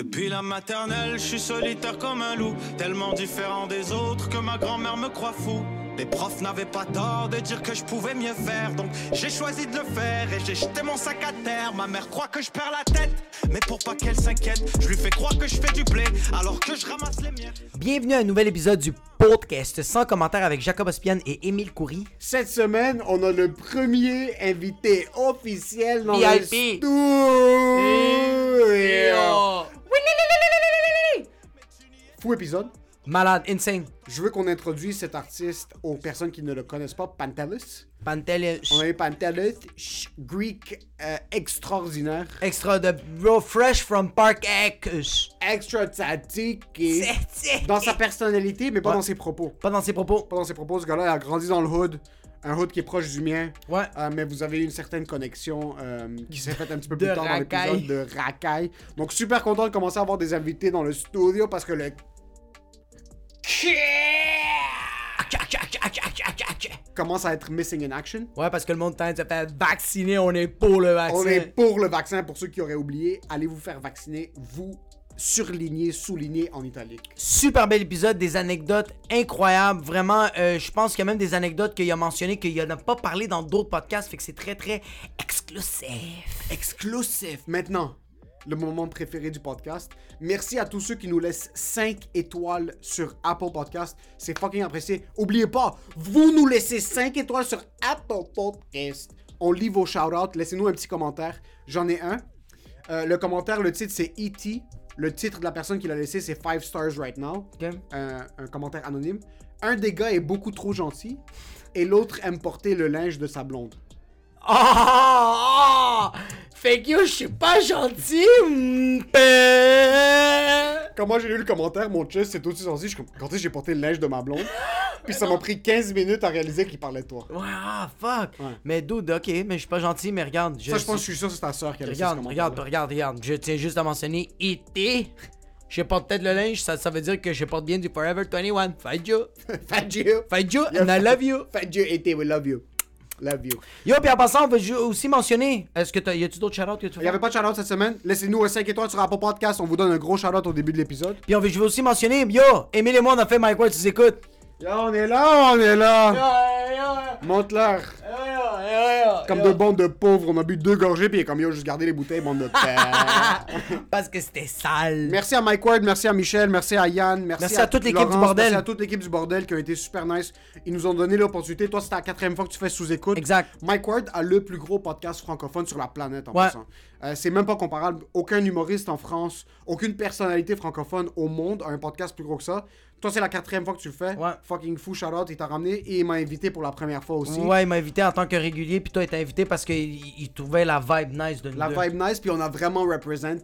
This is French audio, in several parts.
Depuis la maternelle, je suis solitaire comme un loup, tellement différent des autres que ma grand-mère me croit fou. Les profs n'avaient pas tort de dire que je pouvais mieux faire, donc j'ai choisi de le faire et j'ai jeté mon sac à terre. Ma mère croit que je perds la tête, mais pour pas qu'elle s'inquiète, je lui fais croire que je fais du blé alors que je ramasse les miettes. Bienvenue à un nouvel épisode du podcast sans commentaire avec Jacob Ospian et Émile Coury. Cette semaine, on a le premier invité officiel dans VIP. le studio. Fou épisode. Malade, insane. Je veux qu'on introduise cet artiste aux personnes qui ne le connaissent pas, Pantelis. Pantel On a eu Pantelis, ch- Greek euh, extraordinaire, extra de bro fresh from Park X. extra tactique et dans sa personnalité, mais pas Ouais. dans ses propos. Pas dans ses propos. Pas dans ses propos, ce gars-là a grandi dans le hood, un hood qui est proche du mien. Ouais. Euh, mais vous avez une certaine connexion euh, qui s'est faite un petit peu De plus tard dans racaille. l'épisode de racaille. Donc super content de commencer à avoir des invités dans le studio parce que le commence à être missing in action. Ouais, parce que le monde tente de se faire vacciner, on est pour le vaccin. On est pour le vaccin pour ceux qui auraient oublié. Allez vous faire vacciner, vous surlignez, soulignez en italique. Super bel épisode, des anecdotes incroyables. Vraiment, euh, je pense qu'il y a même des anecdotes qu'il a mentionné qu'il n'a pas parlé dans d'autres podcasts, fait que c'est très très exclusif. Exclusif. Maintenant, le moment préféré du podcast. Merci à tous ceux qui nous laissent 5 étoiles sur Apple Podcast. C'est fucking apprécié. Oubliez pas, vous nous laissez 5 étoiles sur Apple Podcast. On lit vos shout-outs. Laissez-nous un petit commentaire. J'en ai un. Euh, le commentaire, le titre, c'est E.T. Le titre de la personne qui l'a laissé, c'est 5 stars right now. Ok. Un, un commentaire anonyme. Un des gars est beaucoup trop gentil. Et l'autre aime porter le linge de sa blonde. Ah! ah! Fait que yo, je suis pas gentil. Quand moi j'ai lu le commentaire, mon chest c'est aussi gentil. Je suis comme, quand est-ce que j'ai porté le linge de ma blonde? Puis ça m'a pris 15 minutes à réaliser qu'il parlait de toi. Ouais, ah, fuck. Ouais. Mais dude, ok, mais je suis pas gentil, mais regarde. Ça, je pense que je suis sûr que c'est ta soeur qui a laissé Regarde, regarde, regarde, regarde. Je tiens juste à mentionner IT. Je porte peut-être le linge, ça, ça veut dire que je porte bien du Forever 21. Fight you. Fat Dieu! Fight you, and I love you. Fat Dieu était, we love you. Love you. Yo, puis en passant, on veut aussi mentionner. Est-ce que t'as. Y a-tu d'autres shout que tu Il veux n'y avait pas de shout-out cette semaine. Laissez-nous un 5 étoiles sur Apple Podcast. On vous donne un gros shout-out au début de l'épisode. Puis on veut, je veux aussi mentionner. Yo, Emile et moi, on a fait Mike Ward, tu écoutes. Yo, on est là, on est là! Monte-leur! Comme deux bandes de pauvres, on a bu deux gorgées, puis il est comme yo, juste garder les bouteilles, bande de pères. Parce que c'était sale. Merci à Mike Ward, merci à Michel, merci à Yann, merci, Merci à toute l'équipe du bordel. Merci à toute l'équipe du bordel qui a été super nice. Ils nous ont donné l'opportunité. Toi, c'était la quatrième fois que tu fais sous-écoute. Exact. Mike Ward a le plus gros podcast francophone sur la planète en Ouais. passant. Euh, c'est même pas comparable. Aucun humoriste en France, aucune personnalité francophone au monde a un podcast plus gros que ça. Toi, c'est la quatrième fois que tu le fais. Ouais. Fucking fou, shout out, il t'a ramené et il m'a invité pour la première fois aussi. Ouais, il m'a invité en tant que régulier, puis toi, t'es invité parce qu'il il trouvait la vibe nice de nous La deux. vibe nice, puis on a vraiment represent.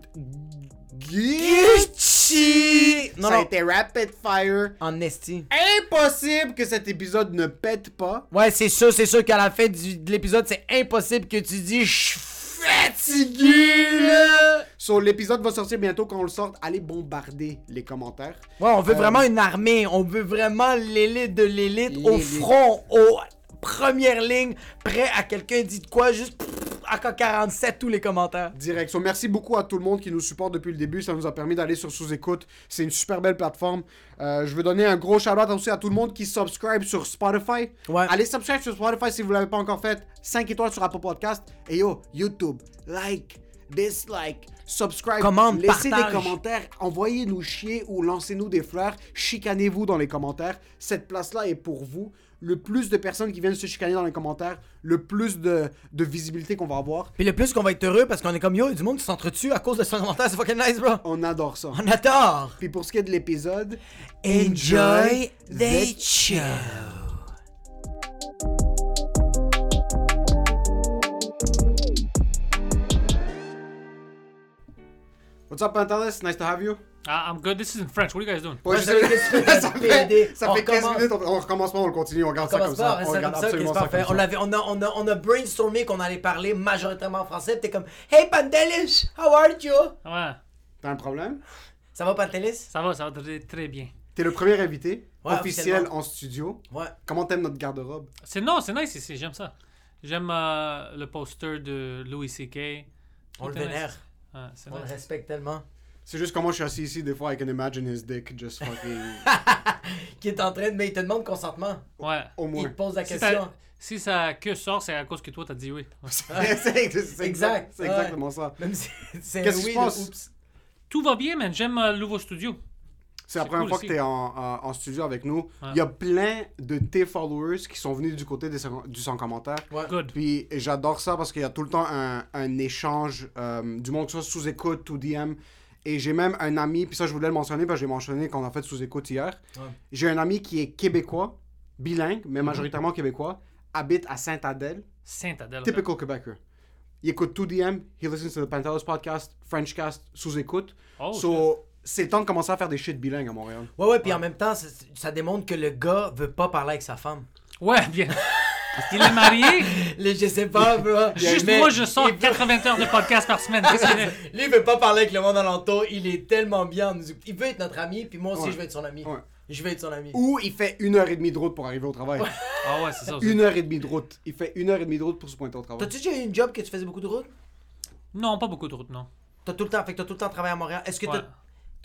Gucci! Non, ça a non. été rapid fire. En esti. Impossible que cet épisode ne pète pas. Ouais, c'est sûr, c'est sûr qu'à la fin du- de l'épisode, c'est impossible que tu dis fatigué là. So, l'épisode va sortir bientôt quand on le sort. Allez bombarder les commentaires. Ouais, on veut Euh, vraiment une armée, on veut vraiment l'élite de l'élite au front, premières lignes, prêt à quelqu'un dit de quoi, juste pff, AK-47 tous les commentaires. Direct. So, merci beaucoup à tout le monde qui nous supporte depuis le début. Ça nous a permis d'aller sur sous-écoute. C'est une super belle plateforme. Euh, je veux donner un gros shout-out aussi à tout le monde qui subscribe sur Spotify. Ouais. Allez subscribe sur Spotify si vous l'avez pas encore fait. 5 étoiles sur Apple Podcast. Et yo, YouTube, like, dislike, subscribe. Commente, Laissez partage. des commentaires. Envoyez-nous chier ou lancez-nous des fleurs. Chicanez-vous dans les commentaires. Cette place-là est pour vous. Le plus de personnes qui viennent se chicaner dans les commentaires, le plus de, de visibilité qu'on va avoir. Puis le plus qu'on va être heureux parce qu'on est comme yo, du monde qui s'entretue à cause de son commentaire, c'est fucking nice, bro. On adore ça. On adore. Puis pour ce qui est de l'épisode, Enjoy the show. What's up, Pantelis? Nice to have you. Uh, I'm good. This is in French. What are you guys doing? Ouais, ça fait que- ça fait, ça On fait 15 recommence. minutes, on, on recommence pas, on le continue, on regarde ça comme ça. On regarde ça, absolument ça comme On, ça. on, a, on, a, on, a, on a brainstormé qu'on allait parler majoritairement en français. T'es comme Hey Pantelis, how are you? Ouais, T'as un problème? Ça va Pantelis? ça va, ça va très, très bien. T'es le premier invité Ouais, officiel en studio. Ouais. Comment t'aimes notre garde-robe? C'est non, c'est nice ici. J'aime ça. J'aime euh, le poster de Louis C.K. On le vénère. Ouais, c'est On le respecte tellement. C'est juste comment je suis assis ici, des fois, I can imagine his dick just fucking. Qui est en train de. Mais il te demande consentement. Ouais. Au Il moins. te pose la Si, question. ça- si sa queue sort, c'est à cause que toi, t'as dit oui. c'est c'est exact. Exact, C'est ouais. exactement ça. Même si c'est un Qu'est-ce qui oui se de passe? oups. Tout va bien, man. J'aime euh, le nouveau studio. C'est la première cool fois aussi. que tu es en, en- en studio avec nous. Ouais. Il y a plein de tes followers qui sont venus du côté des, du sans commentaire. Ouais. Good. Puis j'adore ça parce qu'il y a tout le temps un, un échange euh, du monde que ce soit sous écoute ou DM. Et j'ai même un ami, puis ça je voulais le mentionner parce que j'ai mentionné qu'on a fait sous écoute hier. Ouais. J'ai un ami qui est québécois, bilingue, Mhm. mais majoritairement québécois, habite à Sainte-Adèle, Saint-Adèle. typical Québécois. Il écoute tout DM, he listens to the Pantelis podcast, Frenchcast, sous écoute. Oh, so, c'est le temps de commencer à faire des shit bilingues à Montréal. Ouais, ouais, puis en même temps, ça, ça démontre que le gars veut pas parler avec sa femme. Ouais, bien. Il est marié. Le, je sais pas, bro. Juste Mais moi, je sors il veut- 80 heures de podcast par semaine. Qu'il? Lui, il veut pas parler avec le monde alentour. Il est tellement bien. Il veut être notre ami, puis moi aussi, Ouais. je veux être son ami. Ouais. Je veux être son ami. Ou il fait une heure et demie de route pour arriver au travail. Ah ouais, c'est ça aussi. Une heure et demie de route. Il fait une heure et demie de route pour se pointer au travail. T'as-tu déjà eu une job que tu faisais beaucoup de route? Non, pas beaucoup de route, non. T'as tout le temps, fait que t'as tout le temps travaillé à Montréal. Est-ce que Ouais. t'as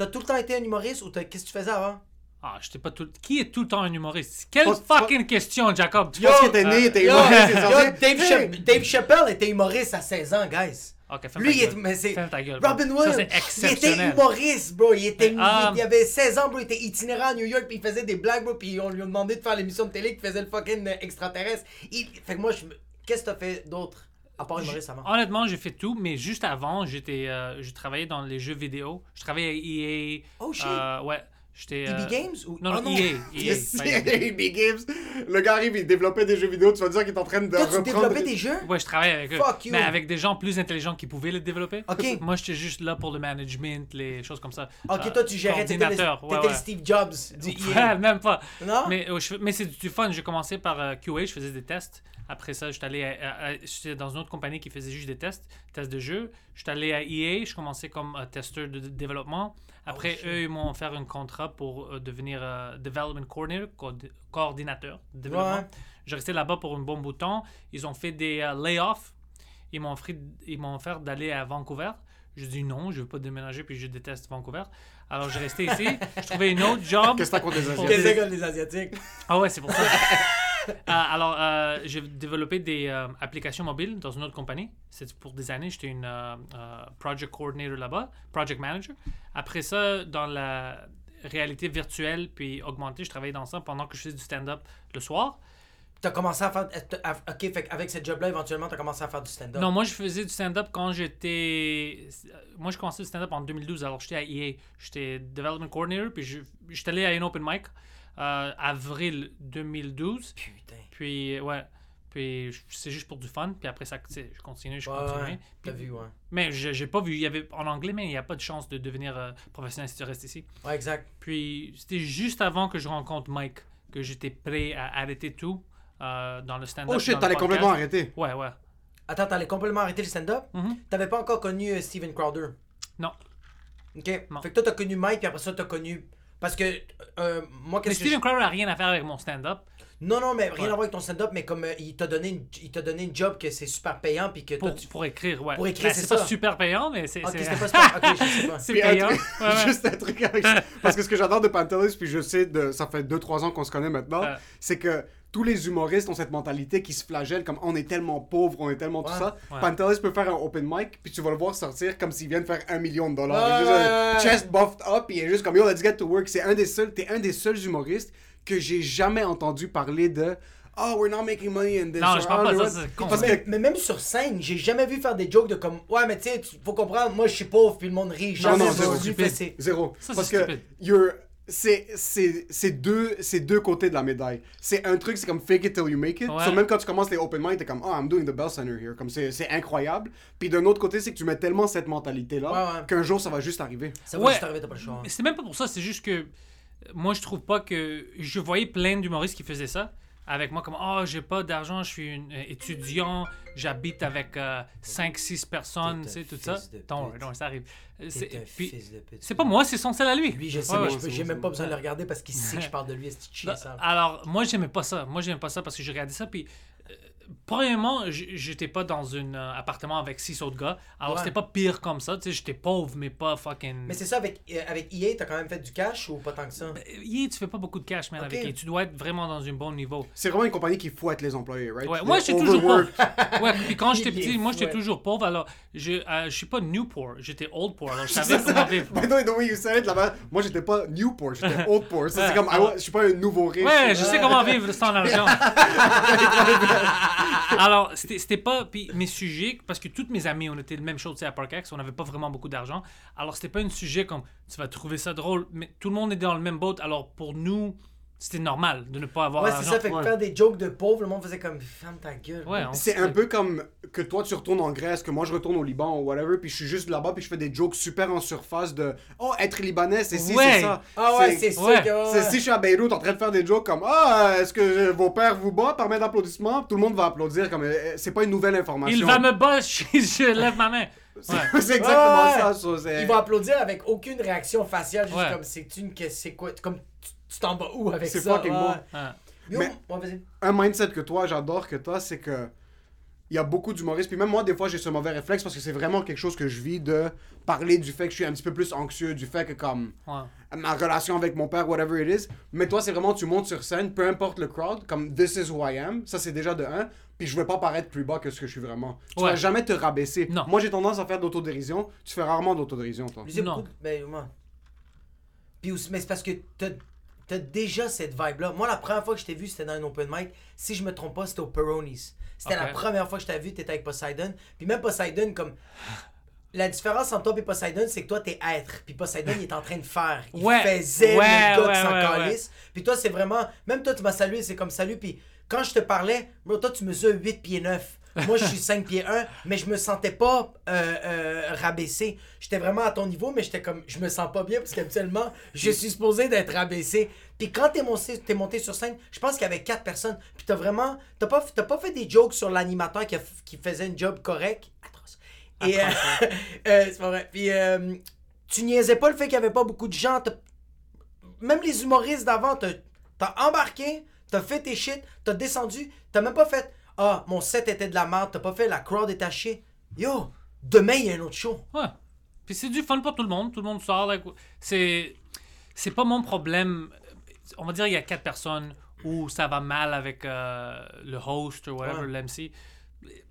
t'as tout le temps été un humoriste ou t'as- qu'est-ce que tu faisais avant? Ah, j'étais pas tout. Qui est tout le temps un humoriste? Quelle Pas- fucking question, Jacob? Parce qu'il était né, il était Yo, humoriste, yo. Dave, Hey! Chapp- Dave Chappelle était humoriste à 16 ans, guys. Ok, ferme Lui, ta il est, gueule. mais c'est Ferme ta gueule, bro. Robin Ça, Williams. c'est il était exceptionnel. humoriste, bro. Il était, Ah. il, il avait 16 ans, bro. Il était itinérant à New York, puis il faisait des blagues, bro. Puis on lui a demandé de faire l'émission de télé, qu'il faisait le fucking euh, extraterrestre. Il... Fait que moi, je me- qu'est-ce que t'as fait d'autre? À part humoriste avant? Honnêtement, j'ai fait tout, mais juste avant, j'étais, euh, je travaillais dans les jeux vidéo. Je travaillais à EA. Oh, shit. euh, ouais, j'étais. EB euh, Games ou Non, Oh, non, EA. EA, Yes, pas EA. Big Games. Le gars arrive, il développait des jeux vidéo. Tu vas dire qu'il est en train de Toi, tu reprendre. développais des jeux? Ouais, je travaillais avec eux. Fuck you. Mais avec des gens plus intelligents qui pouvaient les développer. Ok. Moi, j'étais juste là pour le management, les choses comme ça. Ok, Euh, toi, tu gérais, t'étais le, t'étais ouais, le ouais. Steve Jobs du Ouais, EA. même pas. Non? Mais, mais c'est du fun. J'ai commencé par euh, QA, je faisais des tests. Après ça, j'étais allé à- à- à- j'étais dans une autre compagnie qui faisait juste des tests, tests de jeu. J'étais allé à EA, je commençais comme euh, testeur de, de développement. Après, eux, ils m'ont offert un contrat pour euh, devenir euh, Development Coordinator, co- coordinateur de développement. Ouais. J'ai resté là-bas pour un bon bout de temps. Ils ont fait des euh, layoffs. Ils m'ont offert, d'aller à Vancouver. J'ai dit non, je veux pas déménager, puis je déteste Vancouver. Alors, j'ai resté ici. Je trouvais une autre job. Qu'est-ce que t'as contre les Pour Asiatiques? Qu'est-ce que les Asiatiques? Ah ouais, c'est pour ça. Euh, alors, euh, j'ai développé des euh, applications mobiles dans une autre compagnie. C'est pour des années. J'étais une project coordinator là-bas, project manager. Après ça, dans la réalité virtuelle puis augmentée, je travaillais dans ça pendant que je faisais du stand-up le soir. T'as commencé à faire. Ok, fait avec cette job-là, éventuellement, t'as commencé à faire du stand-up. Non, moi, je faisais du stand-up quand j'étais... Moi, je commençais le stand-up en 2012. Alors, j'étais à EA. J'étais development coordinator, puis je- j'étais allé à une open mic euh, avril 2012. Putain. Puis, ouais. Puis, c'est juste pour du fun. Puis après ça, tu sais, je continue, je Ouais, continue. Puis- vu, ouais. Mais j'ai pas vu. Il y avait en anglais, mais il n'y a pas de chance de devenir euh, professionnel si tu restes ici. Ouais, exact. Puis, c'était juste avant que je rencontre Mike que j'étais prêt à arrêter tout euh, dans le stand-up. Oh shit, t'allais complètement arrêter. Ouais, ouais. Attends, t'allais complètement arrêter le stand-up? Mhm. T'avais pas encore connu euh, Steven Crowder? Non. Ok. Non. Fait que toi, t'as connu Mike, puis après ça, t'as connu. Parce que. euh, moi, qu'est-ce que. Steven je- Crowder n'a rien à faire avec mon stand-up. Non, non, mais rien Ouais. à voir avec ton stand-up, mais comme euh, il t'a donné, une... il t'a donné une job que c'est super payant, puis que toi, Pour, tu. pour écrire, ouais. Pour écrire, Ben, c'est c'est pas ça. super payant, mais c'est. Ok, c'est- pas super. Ok, je sais pas. c'est un payant. truc- Ouais, ouais. Juste un truc avec ça. Parce que ce que j'adore de Pantelis, puis je sais, de, ça fait 2-3 ans qu'on se connaît maintenant, Ouais. c'est que tous les humoristes ont cette mentalité qui se flagelle comme on est tellement pauvre, on est tellement tout Ouais. ça. Ouais. Pantelis peut faire un open mic, puis tu vas le voir sortir comme s'il vient de faire un million de dollars. Ouais, Il est juste ouais. chest buffed up, puis il est juste comme yo, let's get to work. C'est un des seuls, t'es un des seuls humoristes que j'ai jamais entendu parler de Oh, we're not making money in this. Non, je parle oh, pas ça, not- c'est con. Parce mais, que mais même sur scène, j'ai jamais vu faire des jokes de comme Ouais, mais tu sais, faut comprendre, moi je suis pauvre, puis le monde rit. Non, non, zéro, Zéro. Ça, c'est Parce que you're- c'est c'est c'est deux c'est deux côtés de la médaille. C'est un truc c'est comme fake it till you make it. Ouais. So, même quand tu commences les open mic, t'es comme oh I'm doing the Bell Center here. Comme c'est c'est incroyable. Puis d'un autre côté, c'est que tu mets tellement cette mentalité là Ouais, ouais. qu'un jour ça va juste arriver. Ça va Ouais. juste arriver, t'as pas le choix. Mais c'est même pas pour ça, c'est juste que euh, moi je trouve pas que. Je voyais plein d'humoristes qui faisaient ça avec moi, comme Oh, j'ai pas d'argent, je suis une, euh, étudiant, j'habite avec 5-6 personnes, tu sais, tout ça. Non, non, ça arrive. Euh, C'est c'est pas moi, c'est son sel à lui. Lui, je sais, Ouais, mais c'est j'ai même c'est pas besoin de le regarder parce qu'il sait que je parle de lui, ça? Alors, moi, j'aimais pas ça. Moi, j'aimais pas ça parce que je regardais ça. Puis, euh, premièrement, j'étais pas dans un euh, appartement avec six autres gars. Alors, Ouais. c'était pas pire comme ça. Tu sais, j'étais pauvre, mais pas fucking. Mais c'est ça, avec, euh, avec EA, t'as quand même fait du cash ou pas tant que ça? Euh, yeah, tu fais pas beaucoup de cash, man, Ok. avec EA. Tu dois être vraiment dans un bon niveau. C'est vraiment une compagnie qui fouette les employés, right? Ouais, moi, j'étais toujours pauvre. Ouais, puis quand j'étais petit, moi, j'étais toujours pauvre. Alors, je, euh, je suis pas Newport, j'étais Old Poor. Alors, je savais comment vivre. By the way, the way you said it là-bas, moi j'étais pas Newport, j'étais Oldport. Ça, c'est comme, je suis pas un nouveau riche. Ouais, je sais comment vivre sans argent. Alors, c'était pas. Puis mes sujets, parce que toutes mes amis, on était la même chose à Parkex, on n'avait pas vraiment beaucoup d'argent. Alors, c'était pas un sujet comme tu vas trouver ça drôle, mais tout le monde est dans le même boat. Alors, pour nous, c'était normal de ne pas avoir Ouais, c'est ça, fait que ouais. faire des jokes de pauvres, le monde faisait comme ferme ta gueule. Ouais, on- C'est un peu comme que toi tu retournes en Grèce, que moi je retourne au Liban ou whatever, puis je suis juste là-bas, puis je fais des jokes super en surface de Oh, être libanais, c'est si, Ouais. c'est ça. Ah ouais, c'est sûr ouais. que. C'est si je suis à Beyrouth en train de faire des jokes comme Ah, est-ce que euh, vos pères vous battent par main d'applaudissement Tout le monde va applaudir, comme euh, c'est pas une nouvelle information. Il va me battre, je, lève ma main. Ouais. c'est exactement Ouais. ça. Il va applaudir avec aucune réaction faciale, juste Ouais. comme c'est une que c'est quoi, comme tu- tu t'en vas où avec C'est ça? fucking ouais. bon. Ouais. Yo, Mais- ouais, un mindset que toi, j'adore que toi, c'est que il y a beaucoup d'humoristes. Puis même moi, des fois, j'ai ce mauvais réflexe parce que c'est vraiment quelque chose que je vis de parler du fait que je suis un petit peu plus anxieux, du fait que comme Ouais. ma relation avec mon père, whatever it is. Mais toi, c'est vraiment, tu montes sur scène, peu importe le crowd, comme this is who I am. Ça, c'est déjà de un. Puis je veux pas paraître plus bas que ce que je suis vraiment. Tu Ouais. vas jamais te rabaisser. Non. Moi, j'ai tendance à faire d'autodérision. Tu fais rarement d'autodérision, toi. Non. beaucoup. Ben, moi. Puis mais c'est parce que t'as t'as déjà cette vibe-là. Moi, la première fois que je t'ai vu, c'était dans un open mic. Si je me trompe pas, c'était au Peroni's. C'était la première fois que je t'ai vu, t'étais avec Poseidon. Puis même Poseidon, comme. La différence entre toi et Poseidon, c'est que toi, t'es être. Puis Poseidon, il est en train de faire. Il Ouais. faisait Ouais, le gars ouais, s'en ouais. Puis toi, c'est vraiment. Même toi, tu m'as salué, c'est comme salut. Puis quand je te parlais, bro, toi, tu mesures 8 pieds 9. Moi, je suis 5 pieds 1, mais je me sentais pas euh, euh, rabaissé. J'étais vraiment à ton niveau, mais j'étais comme, je me sens pas bien parce qu'habituellement, je suis supposé d'être rabaissé. Puis quand t'es monté, t'es monté sur scène, je pense qu'il y avait 4 personnes. Puis t'as vraiment, t'as pas, t'as pas fait des jokes sur l'animateur qui, qui faisait un job correct. Atroce. Et, euh, euh, c'est pas vrai. Puis euh, tu niaisais pas le fait qu'il y avait pas beaucoup de gens. T'as- Même les humoristes d'avant, t'as t'as embarqué, t'as fait tes shit, t'as descendu, t'as même pas fait Ah, mon set était de la merde, t'as pas fait la crowd est à chier. Yo, demain il y a un autre show. Ouais. Puis c'est du fun pour tout le monde. Tout le monde sort. like, c'est c'est pas mon problème. On va dire il y a quatre personnes où ça va mal avec euh, le host ou whatever, Ouais. l'MC.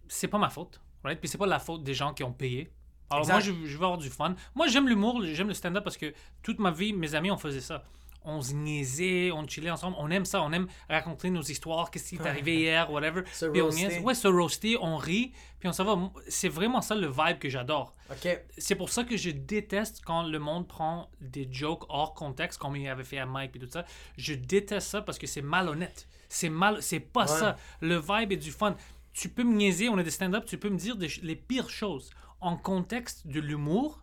C'est pas ma faute. Right? Puis c'est pas la faute des gens qui ont payé. Alors Exact. moi, je, je veux avoir du fun. Moi, j'aime l'humour, j'aime le stand-up parce que toute ma vie, mes amis, on faisait ça. On se niaisait, on chillait ensemble. On aime ça, on aime raconter nos histoires, qu'est-ce qui est arrivé hier, whatever. Se Puis on niaise. Ouais, se roaster, on rit, puis on s'en va. C'est vraiment ça le vibe que j'adore Ok. c'est pour ça que je déteste quand le monde prend des jokes hors contexte, comme il avait fait à Mike et tout ça. Je déteste ça parce que c'est malhonnête. C'est mal, c'est pas Ouais. ça. Le vibe est du fun. Tu peux me niaiser, on est des stand-up, tu peux me dire des les pires choses. En contexte de l'humour,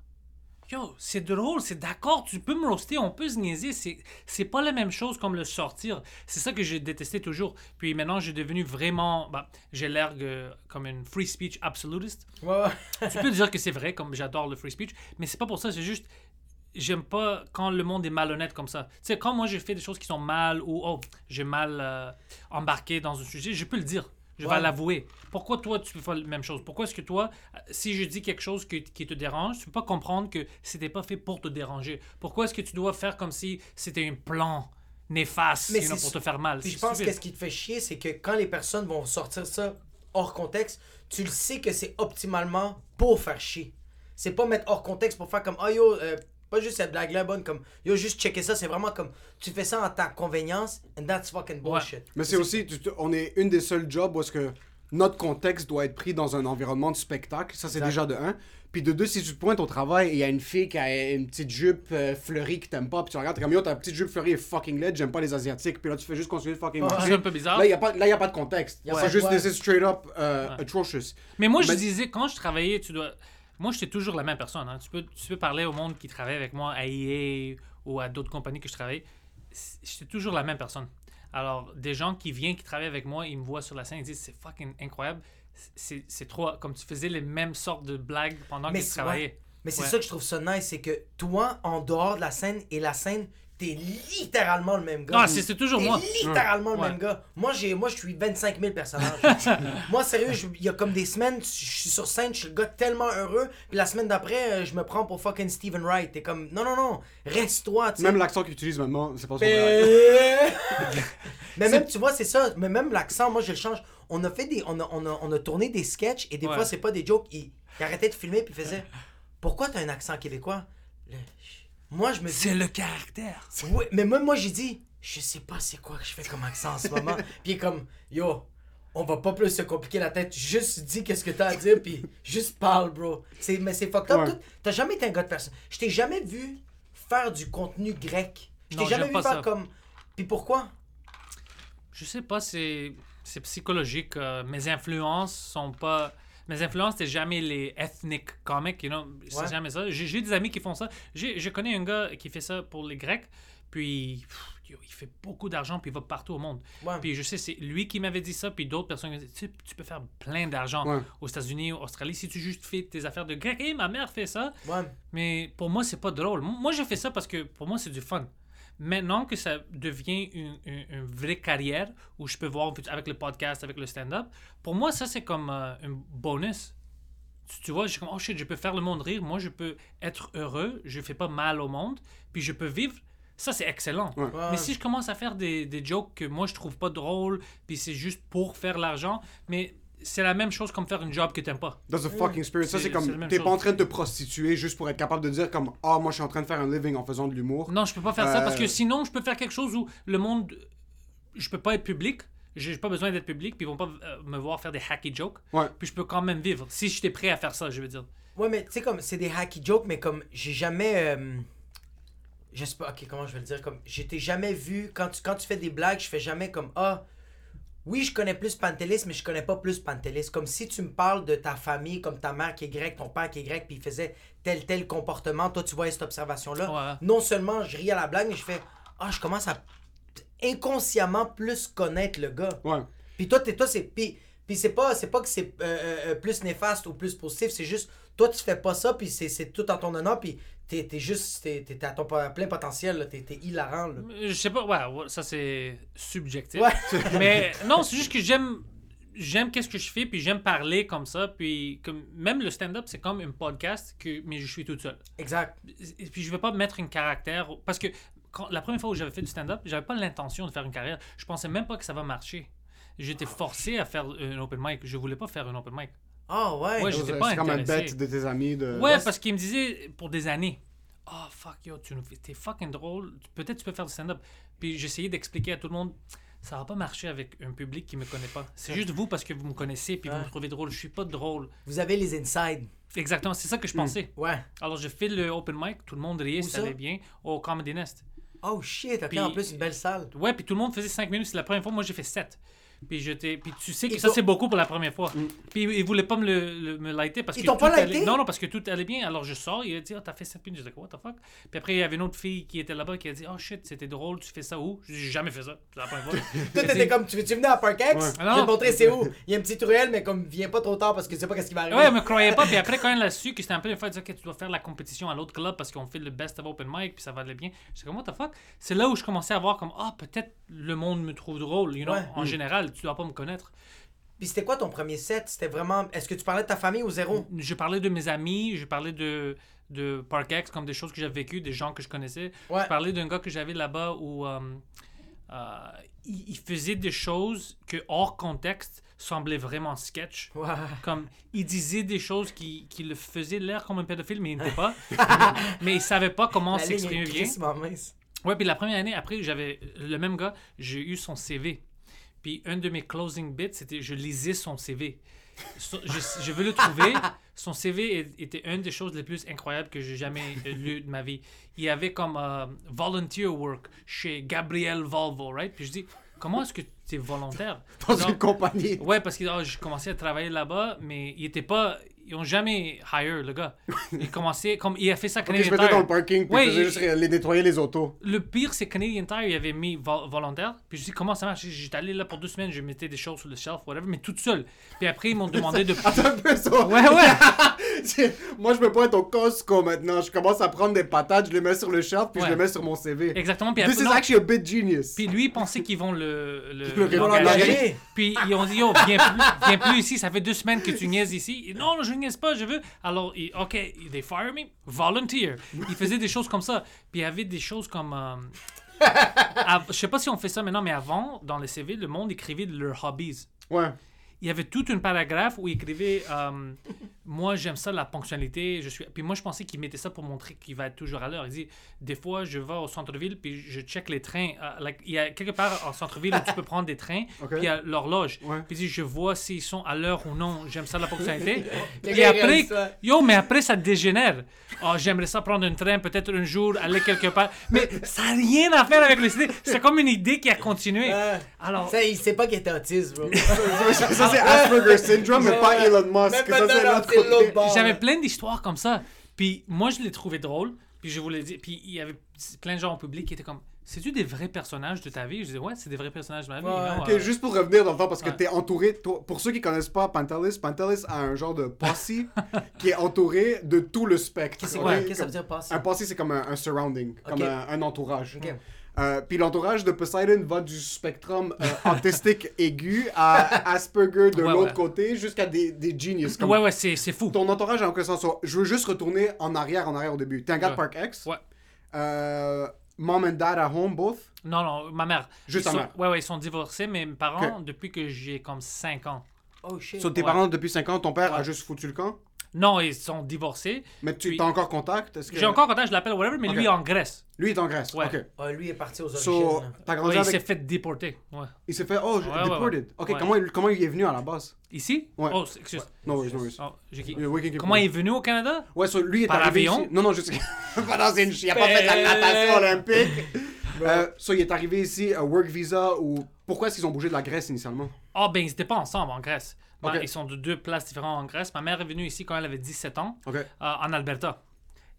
yo, c'est drôle, c'est d'accord, tu peux me roaster, on peut se niaiser. C'est, pas la même chose comme le sortir. C'est ça que j'ai détesté toujours. Puis maintenant, j'ai devenu vraiment. bah, j'ai l'air euh, comme une free speech absolutist Ouais, ouais. tu peux dire que c'est vrai, comme j'adore le free speech, mais c'est pas pour ça, c'est juste. J'aime pas quand le monde est malhonnête comme ça. Tu sais, quand moi j'ai fait des choses qui sont mal ou oh, j'ai mal euh, embarqué dans un sujet, je peux le dire. Je Ouais. vais l'avouer. Pourquoi toi tu peux faire la même chose? Pourquoi est-ce que toi, si je dis quelque chose qui te dérange, tu peux pas comprendre que c'était pas fait pour te déranger? Pourquoi est-ce que tu dois faire comme si c'était un plan néfaste Mais c'est- pour te faire mal? Puis je pense que ce qui te fait chier, c'est que quand les personnes vont sortir ça hors contexte, tu le sais que c'est optimalement pour faire chier. C'est pas mettre hors contexte pour faire comme oh yo, euh, pas juste cette blague-là bonne, comme yo, juste checker ça. C'est vraiment comme tu fais ça en ta convenience, and that's fucking bullshit. Mais c'est aussi, tu- tu- on est une des seuls jobs où est-ce que notre contexte doit être pris dans un environnement de spectacle. Ça, c'est déjà de un. Puis de deux, si tu te pointes au travail et il y a une fille qui a une petite jupe euh, fleurie que t'aimes pas, puis tu regardes, t'es comme yo, ta petite jupe fleurie est fucking laid, j'aime pas les asiatiques. Puis là, tu fais juste continuer de fucking Ouais. marcher. C'est un peu bizarre. Là, il n'y a, pas- a de contexte. C'est juste, ouais. this is straight up euh, atrocious. Mais moi, je Mais- disais, quand je travaillais, tu dois. Moi, j'étais toujours la même personne. hein. Tu, peux, tu peux parler au monde qui travaille avec moi à EA ou à d'autres compagnies que je travaille. J'étais toujours la même personne. Alors, des gens qui viennent, qui travaillent avec moi, ils me voient sur la scène, ils disent c'est fucking incroyable. C'est trop. Comme tu faisais les mêmes sortes de blagues pendant Mais que tu travaillais. Mais c'est Ouais. ça que je trouve ça nice, c'est que toi, en dehors de la scène et la scène, t'es littéralement le même gars. Ah, c'est c'est toujours T'es moi. littéralement le Ouais. même gars. Moi, j'ai, moi, je suis 25 000 personnages. moi, sérieux, il y a comme des semaines, je suis sur scène, je suis le gars tellement heureux, puis la semaine d'après, euh, je me prends pour fucking Steven Wright. T'es comme, non, non, non, reste-toi, tu sais. Même l'accent qu'il utilise maintenant, c'est pas son vrai. Mais... mais même, tu vois, c'est ça. Mais même l'accent, moi, je le change. On a fait des. On a, on a, on a tourné des sketchs et des Ouais. fois, c'est pas des jokes. Il, il arrêtait de filmer puis il faisait Pourquoi t'as un accent québécois Le- Moi, je me dis. C'est le caractère. Oui, mais même moi, j'ai dit Je sais pas c'est quoi que je fais comme accent en ce moment. puis il est comme Yo, on va pas plus se compliquer la tête. Juste dis qu'est-ce que t'as à dire puis juste parle, bro. C'est, mais c'est fucked up. Ouais. T'as jamais été un gars de personne. Je t'ai jamais vu faire du contenu grec. Je t'ai jamais vu faire ça. comme. Puis pourquoi? Je sais pas, c'est c'est psychologique. euh, mes influences sont pas. Mes influences, c'est jamais les ethnic comics, you know. C'est Ouais. jamais ça. J'ai des amis qui font ça. Je connais un gars qui fait ça pour les Grecs, puis pff, yo, il fait beaucoup d'argent, puis il va partout au monde. Ouais. Puis je sais, c'est lui qui m'avait dit ça, puis d'autres personnes qui m'ont dit tu, tu peux faire plein d'argent Ouais. aux États-Unis, en Australie, si tu juste fais tes affaires de grec. Et ma mère fait ça. Mais pour moi, c'est pas drôle. Moi, j'ai fait ça parce que pour moi, c'est du fun. Maintenant que ça devient une, une- une vraie carrière où je peux voir avec le podcast, avec le stand-up, pour moi, ça, c'est comme euh, un bonus. Tu, tu vois, je suis comme, oh shit, je peux faire le monde rire. Moi, je peux être heureux. Je fais pas mal au monde. Puis je peux vivre. Ça, c'est excellent. Ouais. Ouais. Mais si je commence à faire des, des jokes que moi, je trouve pas drôles, puis c'est juste pour faire l'argent, mais c'est la même chose comme faire une job que t'aimes pas. That's a fucking spirit. Ça, C'est- comme. T'es pas en train de te prostituer juste pour être capable de dire, comme, ah, moi, je suis en train de faire un living en faisant de l'humour. Non, je peux pas faire ça parce Euh, que sinon, je peux faire quelque chose où le monde. Je peux pas être public. J'ai pas besoin d'être public, puis ils vont pas euh, me voir faire des hacky jokes. Ouais. Puis je peux quand même vivre. Si j'étais prêt à faire ça, je veux dire. Ouais, mais tu sais, comme, c'est des hacky jokes, mais comme, j'ai jamais. euh, Je sais pas, ok, comment je vais le dire? Comme, je t'ai jamais vu. Quand tu, quand tu fais des blagues, je fais jamais comme, ah. Oui, je connais plus Pantelis, mais je connais pas plus Pantelis. Comme si tu me parles de ta famille, comme ta mère qui est grecque, ton père qui est grec, puis il faisait tel, tel comportement. Toi, tu vois cette observation-là. Ouais. Non seulement je ris à la blague, mais je fais, ah, je commence à inconsciemment plus connaître le gars. Ouais. Puis toi, t'es, toi c'est, puis, puis c'est pas, c'est pas que c'est euh, euh, euh, plus néfaste ou plus positif, c'est juste, toi, tu fais pas ça, puis c'est, c'est tout en ton honneur, puis t'es, t'es juste, t'es, t'es à ton plein potentiel, t'es, t'es hilarant, là. Je sais pas, ouais, ouais, ça c'est subjectif. Ouais. Mais non, c'est juste que j'aime. J'aime qu'est-ce que je fais, puis j'aime parler comme ça, puis comme même le stand-up, c'est comme un podcast, que, mais je suis tout seul. Exact. Et puis je vais pas mettre une caractère parce que quand, la première fois où j'avais fait du stand-up, j'avais pas l'intention de faire une carrière. Je pensais même pas que ça va marcher. J'étais forcé à faire un open mic. Je voulais pas faire un open mic. Ah ouais. Ouais, C'est j'étais pas comme un bet de tes amis. De... Ouais, parce qu'ils me disaient pour des années. Oh fuck yo, tu nous fais- t'es fucking drôle. Peut-être tu peux faire du stand-up. Puis j'essayais d'expliquer à tout le monde. Ça va pas marcher avec un public qui me connaît pas. C'est juste vous parce que vous me connaissez puis vous Ouais. me trouvez drôle. Je suis pas drôle. Vous avez les insides. Exactement, c'est ça que je pensais. Ouais. Alors je fais le open mic, tout le monde riait, ça ça? allait bien, au Comedy Nest. Oh shit, ok, Puis- en plus, une belle salle. Ouais, puis tout le monde faisait 5 minutes. C'est la première fois, moi j'ai fait 7. Puis, j'étais- puis tu sais que ça c'est beaucoup pour la première fois. Puis ils voulaient pas me le, le- me lighter parce Ils que t'ont tout pas allait- lighté? Non, non, parce que tout allait bien. Alors je sors, il a dit, oh, t'as fait 7 minutes. Je dis, what the fuck? Puis après, il y avait une autre fille qui était là-bas qui a dit, oh shit, c'était drôle, tu fais ça où? Je dis, j'ai jamais fait ça. C'est la première fois. Toi, t'étais comme, tu veux-tu venir à Park X? Ouais. Je Alors- vais te montrer c'est où. Il y a un petit ruelle, mais comme, viens pas trop tard parce que tu sais pas qu'est-ce qui va arriver. Ouais, elle me croyait pas. Puis après, quand elle a su que c'était un peu une fois, elle dit, ok, tu dois faire la compétition à l'autre club parce qu'on fait le best of open mic, puis ça va aller bien. Je comme, what the fuck? C'est là où je commençais à voir comme, ah, peut-être le monde me trouve drôle, you know? Ouais. En général, tu dois pas me connaître. Puis c'était quoi ton premier set? C'était vraiment. Est-ce que tu parlais de ta famille ou zéro? Je parlais de mes amis, je parlais de, de Park X, comme des choses que j'avais vécues, des gens que je connaissais. Ouais. Je parlais d'un gars que j'avais là-bas où euh, euh, il, il faisait des choses que, hors contexte, semblaient vraiment sketch. Ouais. Comme, il disait des choses qui, qui le faisaient l'air comme un pédophile, mais il n'était pas. mais il savait pas comment s'exprimer bien. Ouais, puis la première année, après, j'avais le même gars, j'ai eu son CV. Puis un de mes closing bits, c'était je lisais son CV. So- je, je veux le trouver. Son CV était une des choses les plus incroyables que j'ai jamais lues de ma vie. Il y avait comme euh, volunteer work chez Gabriel Volvo, right? Puis je dis, comment est-ce que tu es volontaire? Dans Non. une compagnie. Ouais, parce que oh, j'ai commencé à travailler là-bas, mais il était pas. Ils ont jamais hire le gars. Il commençait comme il a fait ça Canadian je mettais Tire. dans le parking, puis Ouais, juste les nettoyer les autos. Le pire, c'est Canadian Tire, il avait mis vo- volontaire. Puis je dis, comment ça marche? J'étais allé là pour deux semaines, je mettais des choses sur le shelf, whatever, mais toute seule. Puis après, ils m'ont demandé de. Attends un peu ça. Ouais, ouais. Moi, je peux pas être au Costco maintenant. Je commence à prendre des patates, je les mets sur le shelf, puis je les mets sur mon CV. Exactement. Puis, This après, is non, actually a bit genius. puis lui, il pensait qu'ils vont le. le, Le l'engager. Puis ils ont dit, oh, viens plus, viens plus ici, ça fait deux semaines que tu niaises ici. Non, je niaise pas, je veux. Alors, il, ok, they fire me, volunteer. Il faisait des choses comme ça. Puis il y avait des choses comme. euh, je sais pas si on fait ça maintenant, mais avant, dans les CV, le monde écrivait leurs hobbies. Ouais. Il y avait tout un paragraphe où il écrivait euh, Moi, j'aime ça, la ponctualité. Je suis... Puis moi, je pensais qu'il mettait ça pour montrer qu'il va être toujours à l'heure. Il dit Des fois, je vais au centre-ville, puis je check les trains. Euh, like, il y a quelque part en centre-ville où tu peux prendre des trains, puis il y a l'horloge. Ouais. Puis il dit Je vois s'ils sont à l'heure ou non. J'aime ça, la ponctualité. Ils après, yo, mais après, ça dégénère. Oh, j'aimerais ça prendre un train, peut-être un jour, aller quelque part. Mais ça n'a rien à faire avec le CD. C'est comme une idée qui a continué. Ouais. Alors. Ça, il sait pas qu'il était autiste, bro. ça, c'est Asperger syndrome, mais pas Elon Musk. J'avais plein d'histoires comme ça. Puis moi, je l'ai trouvé drôle. Puis je voulais dire. Puis il y avait plein de gens au public qui étaient comme C'est-tu des vrais personnages de ta vie? Je disais Ouais, c'est des vrais personnages de ma vie. Ouais. non, Ok, euh, juste pour revenir dans le temps, parce que Ouais. t'es entouré, toi- pour ceux qui connaissent pas Pantelis, Pantelis a un genre de posse qui est entouré de tout le spectre. Qu'est-ce que ça veut dire passer? Un posse, c'est comme un, un surrounding, comme un entourage. Euh, Puis l'entourage de Poseidon va du spectrum euh, autistique aigu à Asperger de Ouais, l'autre ouais. côté jusqu'à des, des genius. Comme Ouais, ouais, c'est c'est fou. Ton entourage a aucun sens. Je veux juste retourner en arrière, en arrière au début. T'es un gars de. Park X? Ouais. Euh, mom and dad at home, both? Non, non, ma mère. Juste Ils ta sont- mère. Ouais, ouais, ils sont divorcés, mais mes parents, depuis que j'ai comme 5 ans. Oh shit. So, tes Ouais. parents, depuis 5 ans, ton père a juste foutu le camp? Non, ils sont divorcés. Mais tu Puis- as encore contact? Est-ce que- J'ai encore contact, je l'appelle whatever, mais Ok. lui est en Grèce. Lui est en Grèce. Ouais. Ok. Ah, lui est parti aux origines. So, là. t'as grandi Ouais, il avec. s'est fait déporter. Ouais. Il s'est fait. Oh, ouais, deported. ouais. Ok, Ouais. Comment, il, comment il est venu à la base? Ici? Ouais. Oh, c'est- excuse. No worries, no worries. Oh, j'ai qui- Yeah, we can keep Comment going. il est venu au Canada? Ouais, so, lui est Par arrivé avion? ici. Non, non, je sais. pas dans une. Il a pas fait de la natation olympique. Euh, so, il est arrivé ici, euh, work visa ou. Pourquoi est-ce qu'ils ont bougé de la Grèce initialement? Ah, ben, ils n'étaient pas ensemble en Grèce. Ma- Ok. Ils sont de deux places différentes en Grèce. Ma mère est venue ici quand elle avait 17 ans, euh, en Alberta.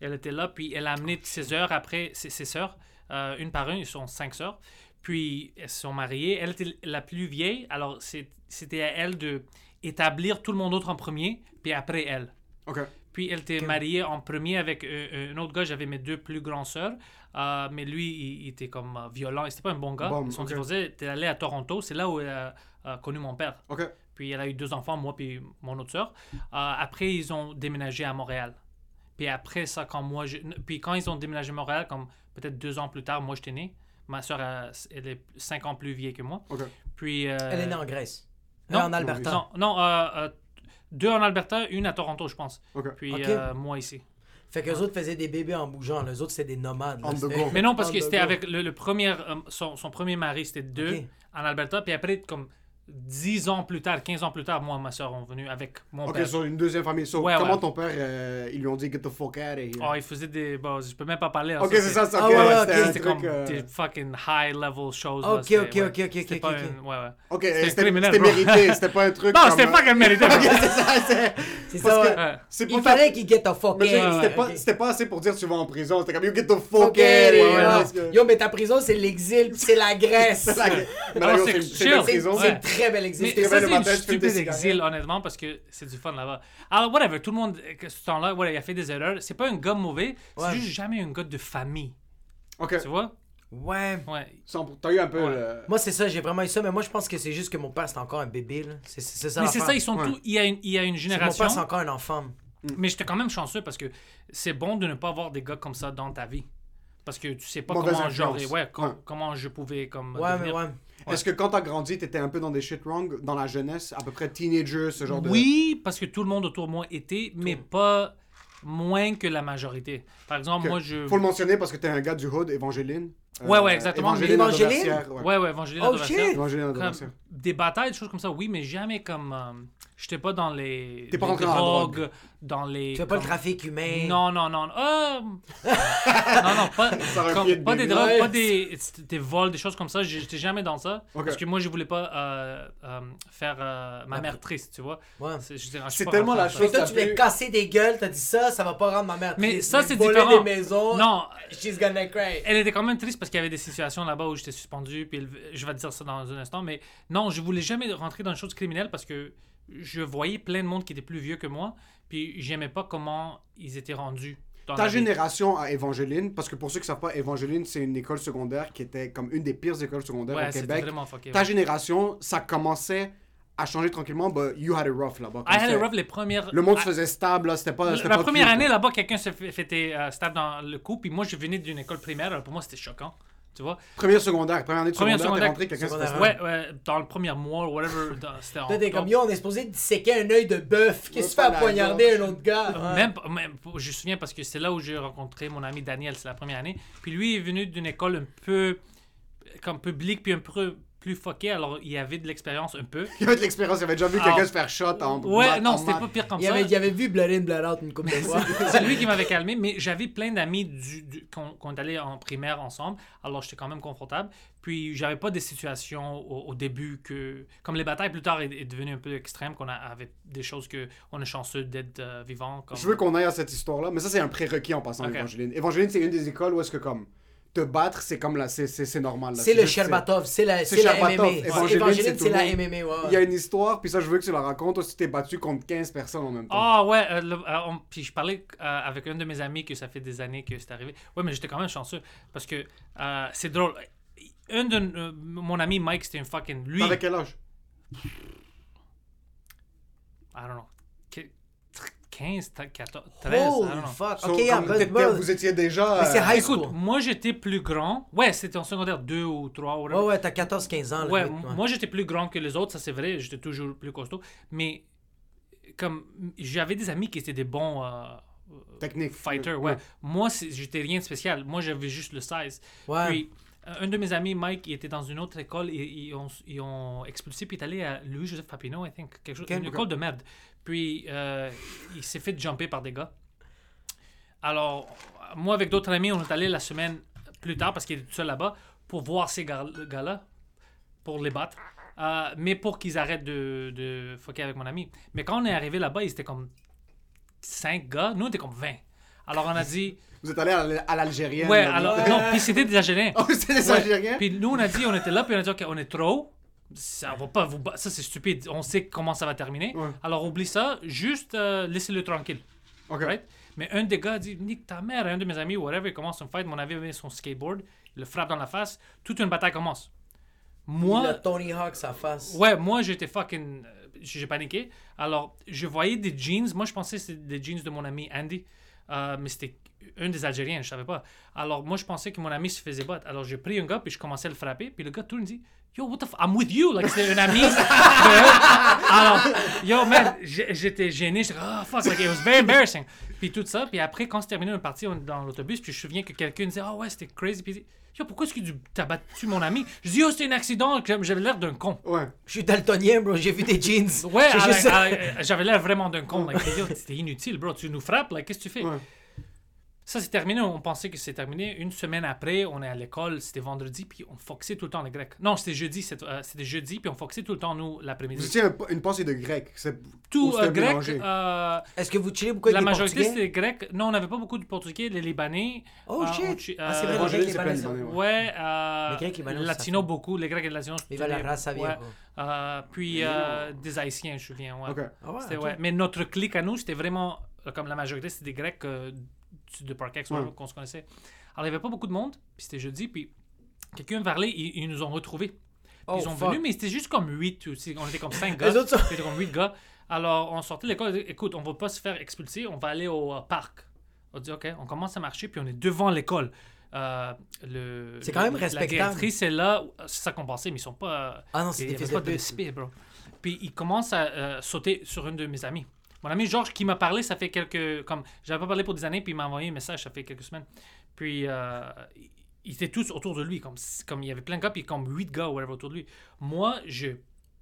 Elle était là, puis elle a amené ses heures après, ses, ses sœurs, euh, une par une, ils sont cinq sœurs. Puis elles se sont mariées. Elle était la plus vieille, alors c'était à elle de établir tout le monde autre en premier, puis après elle. Puis elle était mariée en premier avec euh, un autre gars. J'avais mes deux plus grandes sœurs. Euh, mais lui, il, il était comme euh, violent. C'était pas un bon gars. Bon, Ils sont ok. divorcés. Était allée à Toronto. C'est là où elle a, a connu mon père. Puis elle a eu deux enfants, moi puis mon autre sœur. Euh, après, ils ont déménagé à Montréal. Puis après ça, quand moi... je- Puis quand ils ont déménagé à Montréal, comme peut-être deux ans plus tard, moi j'étais né. Ma sœur, elle, est cinq ans plus vieille que moi. Puis... euh, Elle est née en Grèce. non, en Alberta. Non, non euh, euh, deux en Alberta, une à Toronto, je pense. Puis euh, moi ici. Fait qu'eux autres faisaient des bébés en bougeant. Les autres, c'était des nomades. là. Mais non, parce On que c'était avec le, le premier... euh, son, son premier mari, c'était deux en Alberta. Puis après, comme 10 ans plus tard, 15 ans plus tard, moi et ma soeur sont venus avec mon Ok, père. sur une deuxième famille. So, Ouais, comment ouais. ton père, euh, ils lui ont dit get the fuck out of here? Oh, il faisait des... Bon, je peux même pas parler. hein, ok, c'est ça, c'est Ah ok. ouais, ouais, ok. c'était C'était comme euh, des fucking high level shows. là, Ok, c'était- ok, ouais. ok, ok, C'était ok, pas ok. un- ouais, ouais. Ok, C'était c'était criminel, c'était bro. mérité, c'était pas un truc. Non, c'était euh, fucking mérité. bro. Ok, c'est ça, c'est. Ça, que- Il fallait qu'il get the fuck c'est- c'était pas, ok. c'était assez pour dire tu vas en prison. C'était comme you get the fuck Ok, out. Yo, mais ta prison, c'est l'exil, c'est la Grèce. Là, c'est c'est chill. c'est Ouais. très belle exil. Mais ça, c'est fumes stupide exil, honnêtement, parce que c'est du fun là-bas. Alors, whatever, tout le monde, ce temps-là, voilà, il a fait des erreurs. C'est pas un gars mauvais, c'est Ouais. juste jamais un gars de famille. Ok. Tu vois? Ouais. Ouais. T'as eu un peu. Ouais. le- Moi, c'est ça, j'ai vraiment eu ça, mais moi, je pense que c'est juste que mon père, c'est encore un bébé. là. C'est ça. Mais c'est ça, ils sont Ouais. tous. Il y a une, il y a une que Mon génération. père, c'est encore un enfant. Mais j'étais quand même chanceux parce que c'est bon de ne pas avoir des gars comme ça dans ta vie. Parce que tu sais pas Mauvaise comment influence. Ouais, com- Ouais. comment je pouvais comme. Ouais, mais devenir- ouais. Est-ce que quand t'as grandi, t'étais un peu dans des shit wrong dans la jeunesse, à peu près teenager, ce genre de. Oui, parce que tout le monde autour de moi était, mais pas moins que la majorité. Par exemple, moi, je. Faut le mentionner parce que t'es un gars du hood, Évangéline. Euh, Ouais, ouais, exactement. Évangéline. Évangéline? Ouais. Ouais, ouais, Evangeline Oh, shit! Évangéline des batailles, des choses comme ça, oui, mais jamais comme. euh, J'étais pas dans les. T'es pas les rentré dans la drogues, dans les. Tu fais pas le comme- trafic humain. Non, non, non. euh, non, non, pas, Ça aurait Comme- être pas des drogues, pas des, des vols, des choses comme ça. J'étais jamais dans ça. Ok. Parce que moi, je voulais pas euh, euh, faire euh, ma mère triste, tu vois. Ouais. C'est je dis, je suis C'est pas tellement rentré la dans ça. Mais chose- toi, ça tu voulais peut- casser des gueules, t'as dit ça, ça va pas rendre ma mère Mais triste. ça, c'est voler différent. des maisons, Non, she's gonna cry. elle était quand même triste parce qu'il y avait des situations là-bas où j'étais suspendu. Puis elle- je vais te dire ça dans un instant. Mais non, je voulais jamais rentrer dans une chose criminelle parce que je voyais plein de monde qui était plus vieux que moi. Puis j'aimais pas comment ils étaient rendus. Dans Ta génération à Evangeline, parce que pour ceux qui savent pas, Evangeline, c'est une école secondaire qui était comme une des pires écoles secondaires Ouais, au Québec. fucké. Ta ouais. génération, ça commençait à changer tranquillement, but you had it rough là-bas. I had it rough les premières. Le monde se faisait stable, là, c'était pas. La pas première année là. là-bas, quelqu'un se fêter euh, stab dans le cou. Puis moi, je venais d'une école primaire. alors pour moi, c'était choquant. Tu vois? Première secondaire, première année de Première secondaire, t'es secondaire, rentré, quelqu'un secondaire. Ouais, ouais, dans le premier mois, whatever. C'était en. T'es comme yo, on est supposé disséquer un œil de bœuf. Qu'est-ce que tu fais à poignarder un autre gars? Ouais. Même, je me souviens parce que c'est là où j'ai rencontré mon ami Daniel, c'est la première année. Puis lui est venu d'une école un peu comme publique, puis un peu plus fucké, alors il avait de l'expérience un peu. Il y avait de l'expérience, il avait déjà vu quelqu'un se faire shot en. Ouais, non, c'était pas pire comme Il ça. avait, il avait vu Blood In, Blood Out une couple de fois. C'est lui qui m'avait calmé, mais j'avais plein d'amis du, du- qu'on qu'on est allé en primaire ensemble, alors j'étais quand même confortable. Puis j'avais pas des situations au, au début que. Comme les batailles plus tard est, est devenu un peu extrême, qu'on a- avait des choses que on est chanceux d'être euh, vivant. Comme... Je veux qu'on aille à cette histoire-là, mais ça, c'est un prérequis en passant Ok. Evangeline. Evangeline, c'est une des écoles où est-ce que, comme, te battre, c'est comme là, c'est- c'est c'est normal. C'est le Sherbatov, c'est la, c'est la. MMA. Evangeline, c'est la monde. MMA. Il y a une histoire, puis ça, je veux que tu la racontes. Tu t'es battu contre 15 personnes en même temps. Ah ouais, euh, le- euh, on- puis je parlais euh, avec un de mes amis que ça fait des années que c'est arrivé. Ouais, mais j'étais quand même chanceux parce que euh, c'est drôle. Un de euh, mon ami Mike, c'était un fucking lui. Avec quel âge? I don't know. Que- 15, 14, 13, I Holy don't know. fuck. So, Ok, yeah, but- bro. Vous étiez déjà. Mais c'est high Écoute, school. moi j'étais plus grand. Ouais, c'était en secondaire 2 ou 3. Ou Ouais, ouais, t'as 14-15 ans. là, Ouais, mec, m- moi j'étais plus grand que les autres, ça c'est vrai, j'étais toujours plus costaud. Mais comme j'avais des amis qui étaient des bons euh, Technique. fighters, ouais. Moi c'est- j'étais rien de spécial, moi j'avais juste le size. Ouais. Puis un de mes amis, Mike, il était dans une autre école, ils ont, ils ont expulsé, puis il est allé à Louis-Joseph Papineau, I think, quelque chose, une école? de merde. Puis euh, il s'est fait jumper par des gars. Alors, moi avec d'autres amis, on est allé la semaine plus tard, parce qu'il était tout seul là-bas, pour voir ces gars- gars-là, pour les battre. Euh, mais pour qu'ils arrêtent de, de fucker avec mon ami. Mais quand on est arrivé là-bas, ils étaient comme 5 gars, nous on était comme 20. Alors on a dit, Vous êtes allé à l- à l'Algérienne. ouais, alors, vous- non, puis c'était des Algériens. Oh, c'est des Ouais. Algériens? Puis nous, on a dit, on était là, puis on a dit, OK, on est trop. Ça va pas vous Ça, c'est stupide. On sait comment ça va terminer. Ouais. Alors, oublie ça. Juste euh, laissez-le tranquille. Ok. Right? Mais un des gars a dit, nique ta mère. Un de mes amis, whatever, il commence un fight. Mon ami met son skateboard. Il le frappe dans la face. Toute une bataille commence. Il Moi, a Tony Hawk sa face. Ouais, moi j'étais fucking. euh, J'ai paniqué. Alors, je voyais des jeans. Moi, je pensais que c'était des jeans de mon ami Andy. Euh, mais c'était un des Algériens, je savais pas. Alors, moi, je pensais que mon ami se faisait battre. Alors, j'ai pris un gars, puis je commençais à le frapper. Puis le gars tourne et dit Yo, what the f I'm with you. Like, c'était un ami. Alors, yo, man, j'étais gêné. J'étais oh fuck, like, it was very embarrassing. Puis tout ça. Puis après, quand c'est terminé, on est parti on est dans l'autobus. Puis je me souviens que quelqu'un disait Oh, ouais, c'était crazy. Puis Yo, pourquoi est-ce que tu as battu mon ami? Je dis Yo, c'était un accident. que J'avais l'air d'un con. Ouais. Je suis daltonien, bro. J'ai vu des jeans. Ouais, juste- j'avais l'air vraiment d'un con. Like, yo, C'était inutile, bro. Tu nous frappes, like, qu'est-ce que tu fais? Ouais. Ça, c'est terminé. On pensait que c'est terminé. Une semaine après, on est à l'école. C'était vendredi, puis on foxait tout le temps les Grecs. Non, c'était jeudi. euh, C'était jeudi, puis on foxait tout le temps, nous, Vous l'après-midi. étiez un- une pensée de grec. c'est- Tout euh, grec. euh, Est-ce que vous chillez beaucoup avec la des majorité, c'était grec. Non, on n'avait pas beaucoup de Portugais. Les Libanais. Oh euh, shit! Ah, c'est euh, vrai, les Grecs libanais. Ouais, euh, Les Grecs, les Libanais, latinos beaucoup, les Grecs et les latinos. Viva la c'était- raza ouais. Euh, puis euh, des Haïtiens, je me souviens. Ouais. Ok. Ah ouais. Mais notre clique à nous, c'était vraiment, euh, comme la majorité, c'était des Grecs euh, de Parkex Ouais. qu'on se connaissait. Alors, il n'y avait pas beaucoup de monde, puis c'était jeudi, puis quelqu'un parlait, ils, ils nous ont retrouvés. Oh, ils sont fuck. venus, mais c'était juste comme 8 aussi. On était comme 5 gars. Autres C'était comme 8 gars. Alors, on sortait de l'école, écoute, on va pas se faire expulser, on va aller au euh, parc. On dit, OK, on commence à marcher, puis on est devant l'école. Euh, le, C'est quand même le- respectable. La directrice est là, c'est ça qu'on pensait, mais ils sont pas. Ah non, c'est des fils de respect, bro. Puis il commence à euh, sauter sur un de mes amis. Mon ami Georges qui m'a parlé, ça fait quelques. Comme, j'avais pas parlé pour des années, puis il m'a envoyé un message, ça fait quelques semaines. Puis euh, ils étaient tous autour de lui, comme, comme il y avait plein de gars, puis comme 8 gars, whatever, autour de lui. Moi, je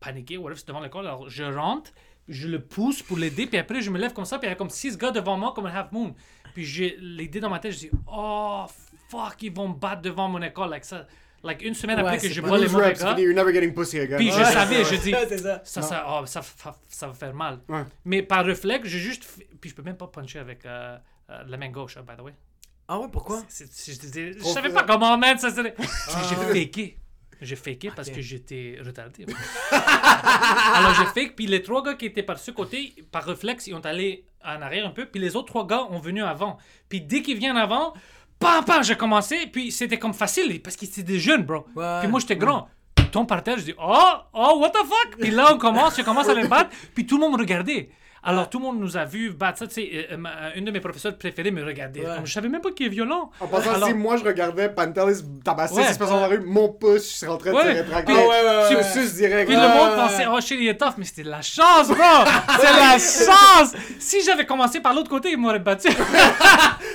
paniquais, whatever, c'est devant l'école. Alors je rentre, je le pousse pour l'aider, puis après je me lève comme ça, puis il y a comme 6 gars devant moi, comme un half moon. Puis j'ai l'idée dans ma tête, je dis, oh fuck, ils vont me battre devant mon école avec ça. Like, une semaine Ouais, après que je vois les Lose mauvais reps, gars. fini, you're never getting pussy again. Puis je Ouais. savais, je dis, Ouais, c'est ça. ça, ça, oh, ça, ça, ça va faire mal. Ouais. Mais par réflexe, j'ai juste. Puis je peux même pas puncher avec euh, euh, la main gauche, hein, by the way. Ah ouais, pourquoi? C'est- c'est- Je, je- je savais pas comment mettre ça. serait- Ah. J'ai faké. J'ai faké parce que j'étais retardé. Alors j'ai fake, puis les trois gars qui étaient par ce côté, par réflexe, ils ont allé en arrière un peu, puis les autres trois gars ont venu avant. Puis dès qu'ils viennent avant, pam pam, j'ai commencé, puis c'était comme facile parce qu'ils étaient des jeunes, bro. Ouais. Puis moi j'étais grand. Ils tombent par terre, je dis oh oh what the fuck? Puis là on commence, je commence à les battre, puis tout le monde me regardait. Alors tout le monde nous a vu battre ça, tu sais, euh, euh, ma- une de mes professeurs préférés me regardait. Ouais. Comme, je savais même pas qu'il est violent. En passant, Alors- si moi je regardais Pantelis tabasser Ouais. six personnes dans la rue, mon pouce, je serais en train de Ouais. se rétracter. Ah ouais, ouais, ouais. direct. Puis Ouais, le monde ouais, pensait, ouais. oh shit, il est tough, mais c'était de la chance, bro! C'est la chance! Si j'avais commencé par l'autre côté, ils m'auraient battu.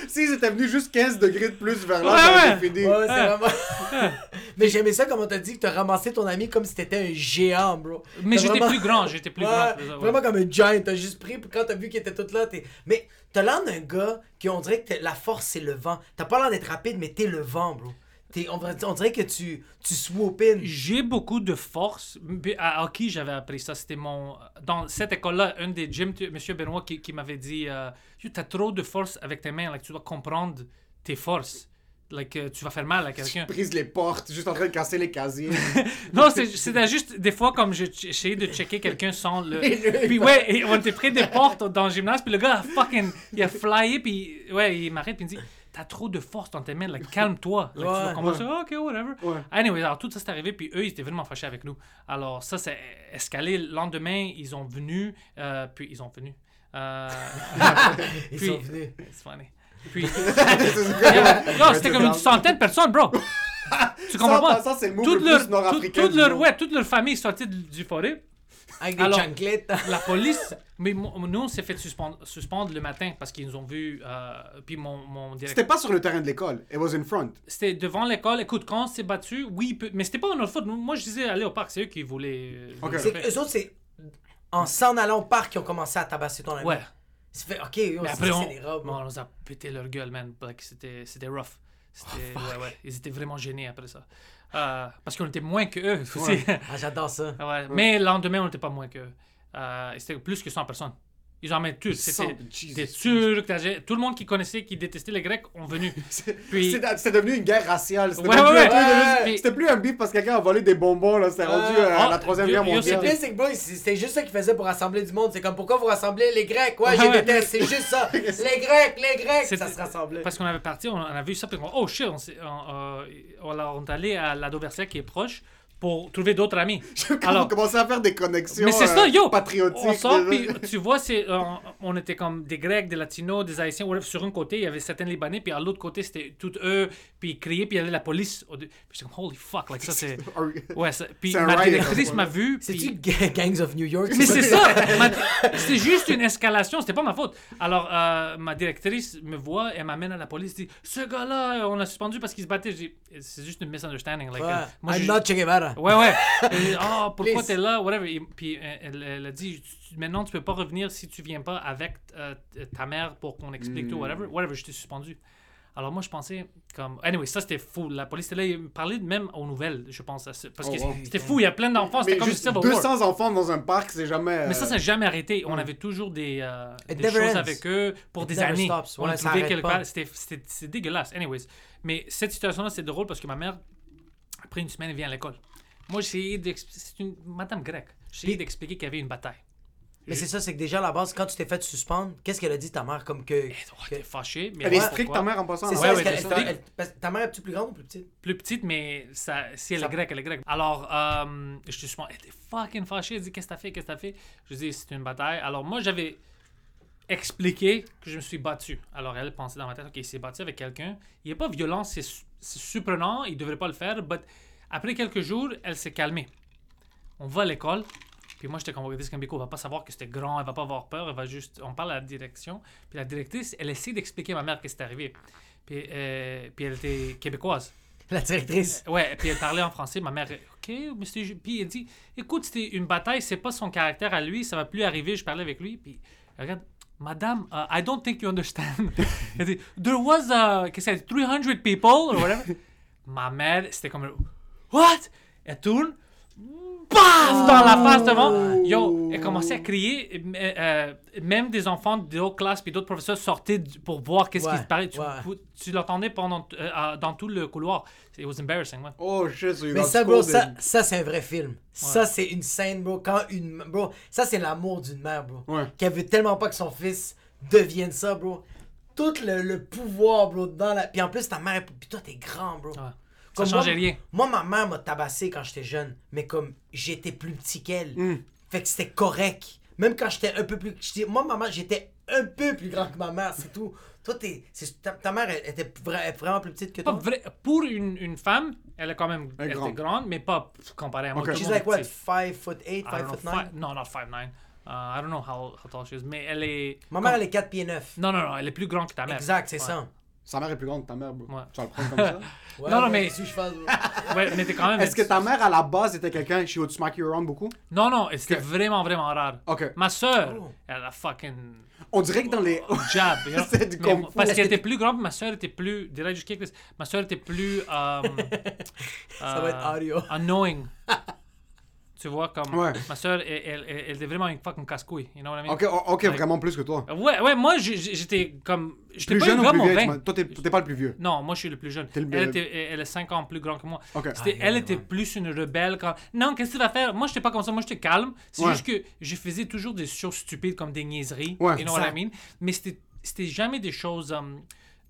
S'ils étaient venus juste 15 degrés de plus vers là, été fini. Ouais, c'est vraiment. Mais j'aimais ça comme on t'a dit que t'as ramassé ton ami comme si t'étais un géant, bro. Mais j'étais vraiment- plus grand, j'étais plus Ouais, grand. que ça, ouais. Vraiment comme un giant. T'as juste pris, puis quand t'as vu qu'il était tout là, t'es. Mais t'as l'air d'un gars qui, on dirait que la force, c'est le vent. T'as pas l'air d'être rapide, mais t'es le vent, bro. T'es- on, dirait, on dirait que tu, tu swoop in. J'ai beaucoup de force. À, à qui j'avais appris ça C'était mon. Dans cette école-là, un des gyms, tu- M. Benoît, qui, qui m'avait dit euh, Yo, T'as trop de force avec tes mains, like, tu dois comprendre tes forces. Like, euh, tu vas faire mal à quelqu'un. Brise les portes, juste en train de casser les casiers. Non, c'est- c'était juste des fois comme je- j'essayais de checker quelqu'un sans le. Puis ouais, et on était près des portes dans le gymnase, puis le gars a fucking. Il a flyé, puis ouais, il m'arrête, puis il me dit T'as trop de force dans tes mains, like, calme-toi. Like, tu vas Ouais. commencer, Ah, ok, whatever. Ouais. Anyway, alors tout ça c'est arrivé, puis eux, ils étaient vraiment fâchés avec nous. Alors ça, c'est escalé. Le lendemain, ils ont venu, euh, puis ils ont venu. Euh, Ils puis- sont venus. it's funny. Puis. C'était comme une centaine de personnes, bro. Tu comprends Ça, en pas? passant, c'est le leur, nord-africain leur, ouais, toute leur famille est sortie du, du forêt. Avec des Alors- chanclettes. La police, mais nous, on s'est fait suspendre, suspendre le matin parce qu'ils nous ont vus. euh, puis mon, mon C'était directeur. pas sur le terrain de l'école. It was in front. C'était devant l'école. Écoute, quand on s'est battu, oui, mais c'était pas notre faute. Moi, je disais aller au parc, c'est eux qui voulaient. euh, Ok. le C'est eux autres, c'est en s'en allant au parc qu'ils ont commencé à tabasser ton ami. Ouais. C'est fait, ok, yo, Mais après, on, des robes. on nous a pété leur gueule, man. Like, c'était, c'était rough. C'était, ouais, ouais. Ils étaient vraiment gênés après ça. Euh, parce qu'on était moins que eux. aussi. Ah, j'adore ça. Ouais, Mais le lendemain, on n'était pas moins qu'eux. Euh, c'était plus que 100 personnes. Ils en mettent tous. C'était 100, Jesus. des Turcs, tout le monde qui connaissait, qui détestait les Grecs, ont venu. Puis- C'est c'est devenu une guerre raciale. C'était Ouais, même ouais, plus un Puis- C'était plus beef parce que quelqu'un a volé des bonbons. là. C'était rendu euh, à Ah, la Troisième yo- Guerre mondiale. pire, c'est que, bro, c'est- c'était juste ça qu'ils faisaient pour rassembler du monde. C'est comme pourquoi vous rassemblez les Grecs? Ouais, Ouais, j'ai ouais. déteste, c'est juste ça. les Grecs, les Grecs, C'était- ça se rassemblait. Parce qu'on avait parti, on, on a vu ça, puis on oh shit, on, euh, on, est allé à la qui est proche pour trouver d'autres amis. Alors, on commençait à faire des connexions mais c'est ça, euh, yo! patriotiques. On sort, puis tu vois, c'est, on, on était comme des Grecs, des Latinos, des Haïtiens. whatever. Sur un côté, il y avait certains Libanais, puis à l'autre côté, c'était tous eux, puis ils criaient, puis il y avait la police. Puis j'étais comme, holy fuck, like ça, c'est. Ouais, ça- puis C'est un ma riot, directrice m'a vu. C'est-tu puis- Gangs of New York Mais c'est ça! Ma- C'était juste une escalation, c'était pas ma faute. Alors, euh, ma directrice me voit, elle m'amène à la police, dit Ce gars-là, on l'a suspendu parce qu'il se battait. Je dis C'est juste une misunderstanding. Like, Ouais. euh, moi, I'm not Che Guevara. Ouais, ouais. Elle dit, Ah, pourquoi Please. t'es là? Whatever. Et puis euh, elle, elle a dit Maintenant, tu peux pas revenir si tu viens pas avec euh, ta mère pour qu'on explique tout, whatever. Whatever, je t'ai suspendu. Alors moi, je pensais comme... Anyway, ça, c'était fou. La police était là, ils parlaient même aux nouvelles, je pense. Parce que Oh, wow. c'était fou, il y a plein d'enfants, Mais c'était comme juste Civil War. 200 enfants dans un parc, c'est jamais. Mais ça, euh, ça n'a jamais arrêté. On avait toujours des, euh, des choses ends. avec eux pour It des années. stops. On Ouais, trouvait quelque pas. part. C'était dégueulasse. Anyways. Mais cette situation-là, c'est drôle parce que ma mère, après une semaine, elle vient à l'école. Moi, j'ai essayé d'expliquer. C'est une madame grecque. J'ai essayé d'expliquer qu'il y avait une bataille. Mais c'est ça, c'est que déjà à la base, quand tu t'es fait suspendre, qu'est-ce qu'elle a dit ta mère comme que. Elle que- était fâchée. Mais Elle est pourquoi? ta mère, en passant. C'est hein? ça, Ouais, ouais, elle- elle- ta mère est-tu plus grande ou plus petite? Plus petite, mais ça, si elle Ça- est grecque, elle est grecque. Alors, euh, je suis elle était fucking fâchée. Elle dit Qu'est-ce que t'as fait Qu'est-ce que t'as fait? Je dis C'est une bataille. Alors, moi, j'avais expliqué que je me suis battu. Alors, elle pensait dans ma tête Ok, il s'est battu avec quelqu'un. Il n'est pas violent, c'est su- c'est surprenant, il devrait pas le faire. But après quelques jours, elle s'est calmée. On va à l'école. Puis moi, j'étais comme, cool. Elle va pas savoir que c'était grand, elle va pas avoir peur, elle va juste. On parle à la direction. Puis la directrice, elle essaie d'expliquer à ma mère qu'est-ce qui est arrivé. Puis, euh, puis elle était québécoise. La directrice. Ouais, puis elle parlait en français. Ma mère, OK, ju- Puis elle dit, écoute, c'était une bataille, c'est pas son caractère à lui, ça va plus arriver. Je parlais avec lui. Puis regarde, Madame, uh, I don't think you understand. Elle dit, There was, uh, qu'est-ce qu'elle dit, 300 people, or whatever. Ma mère, c'était comme, What? Elle tourne, paf, dans la face devant. Yo, elle commençait à crier. euh, même des enfants d'autres classes puis d'autres professeurs sortaient pour voir qu'est-ce qui se parlait. Tu, ouais. tu l'entendais pendant, euh, dans tout le couloir. It was embarrassing, ouais. Oh you Mais ça, bro, ça, ça c'est un vrai film. Ça, c'est une scène, bro. Quand une. Bro, ça, c'est l'amour d'une mère, bro. Ouais. Qu'elle veut tellement pas que son fils devienne ça, bro. Tout le, le pouvoir, bro, dans la. Puis en plus, ta mère. Puis toi, t'es grand, bro. Ouais. Ça Comme changeait moi, rien. Moi, ma mère m'a tabassé quand j'étais jeune. Mais comme j'étais plus petit qu'elle. Hmm. Fait que c'était correct. Même quand j'étais un peu plus. Moi, maman, j'étais un peu plus grand que ma mère, c'est tout. Toi, t'es. c'est- Ta, ta mère, elle était vra- vraiment plus petite que Pas toi? vrai- pour une, une femme, elle est quand même Elle elle grande. était grande, mais pas comparée à moi. Ok. Tout le She's like est what, petit. 5 foot 8, I 5 don't know, foot 9? fi- No, not 5'9". Uh, I don't know how, how tall she is, mais elle est... Ma mère, elle est 4 pieds 9. Non, non, non, elle est plus grande que ta mère. Exact, c'est Ouais. ça. Sa mère est plus grande que ta mère, bro. Ouais. Tu vas le prendre comme ça? Ouais, Non, non, mais- que je fais, bro? Ouais, mais t'es quand même... Est-ce que ta mère, à la base, était quelqu'un, she would smack you around beaucoup? Non, non, c'était Ok. vraiment, vraiment rare. Ok. Ma soeur, Oh. elle a fucking On dirait que dans les. jab. you know? C'est du Mais- kung fu. Parce qu'elle que était plus grande, ma soeur était plus... Did I just kick this? Ma soeur était plus... um, Ça va être euh, audio. Annoying. Tu vois, comme... Ouais. Ma soeur, elle, elle, elle- elle était vraiment une fucking casse-couille. You know what I mean? Ok, o- ok, vraiment plus que toi. Ouais, ouais, moi, j'étais comme... J'étais Plus pas jeune un ou plus m'as- Toi, t'es t'es pas le plus vieux? Non, moi je suis le plus jeune. T'es le- Elle, était, elle est 5 ans plus grande que moi. Ok. C'était- Ah, elle ouais, était ouais. plus une rebelle. Quand... Non, qu'est-ce que tu vas faire? Moi, j'étais pas comme ça. Moi, j'étais calme. C'est Ouais. juste que je faisais toujours des choses stupides comme des niaiseries. Ouais, you know what I mean? Mais c'était c'était jamais des choses um,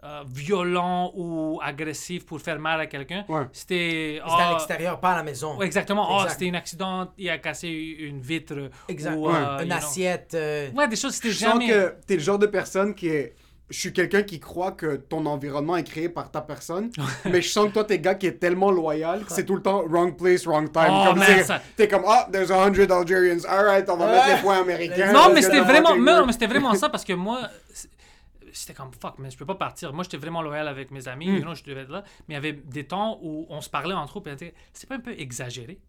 euh, violentes ou agressives pour faire mal à quelqu'un. Ouais. C'était. C'était à ah, l'extérieur, pas à la maison. exactement. Ah, c'était un accident, il a cassé une vitre. Exact. Ou, Ouais. euh, you Une assiette. euh, Ouais, des choses, c'était Je sens jamais. que t'es le genre de personne qui est. Je suis quelqu'un qui croit que ton environnement est créé par ta personne, mais je sens que toi, t'es gars qui est tellement loyal que c'est tout le temps wrong place, wrong time. Oh, Comme man, ça- T'es comme, ah, there's a hundred Algerians, alright, on va Ouais. mettre les points américains. Non, mais c'était the vraiment, non, mais c'était vraiment ça parce que moi, c'était comme fuck, mais je peux pas partir. Moi, j'étais vraiment loyal avec mes amis, you know, je devais être là. Mais il y avait des temps où on se parlait entre eux, puis c'est pas un peu exagéré?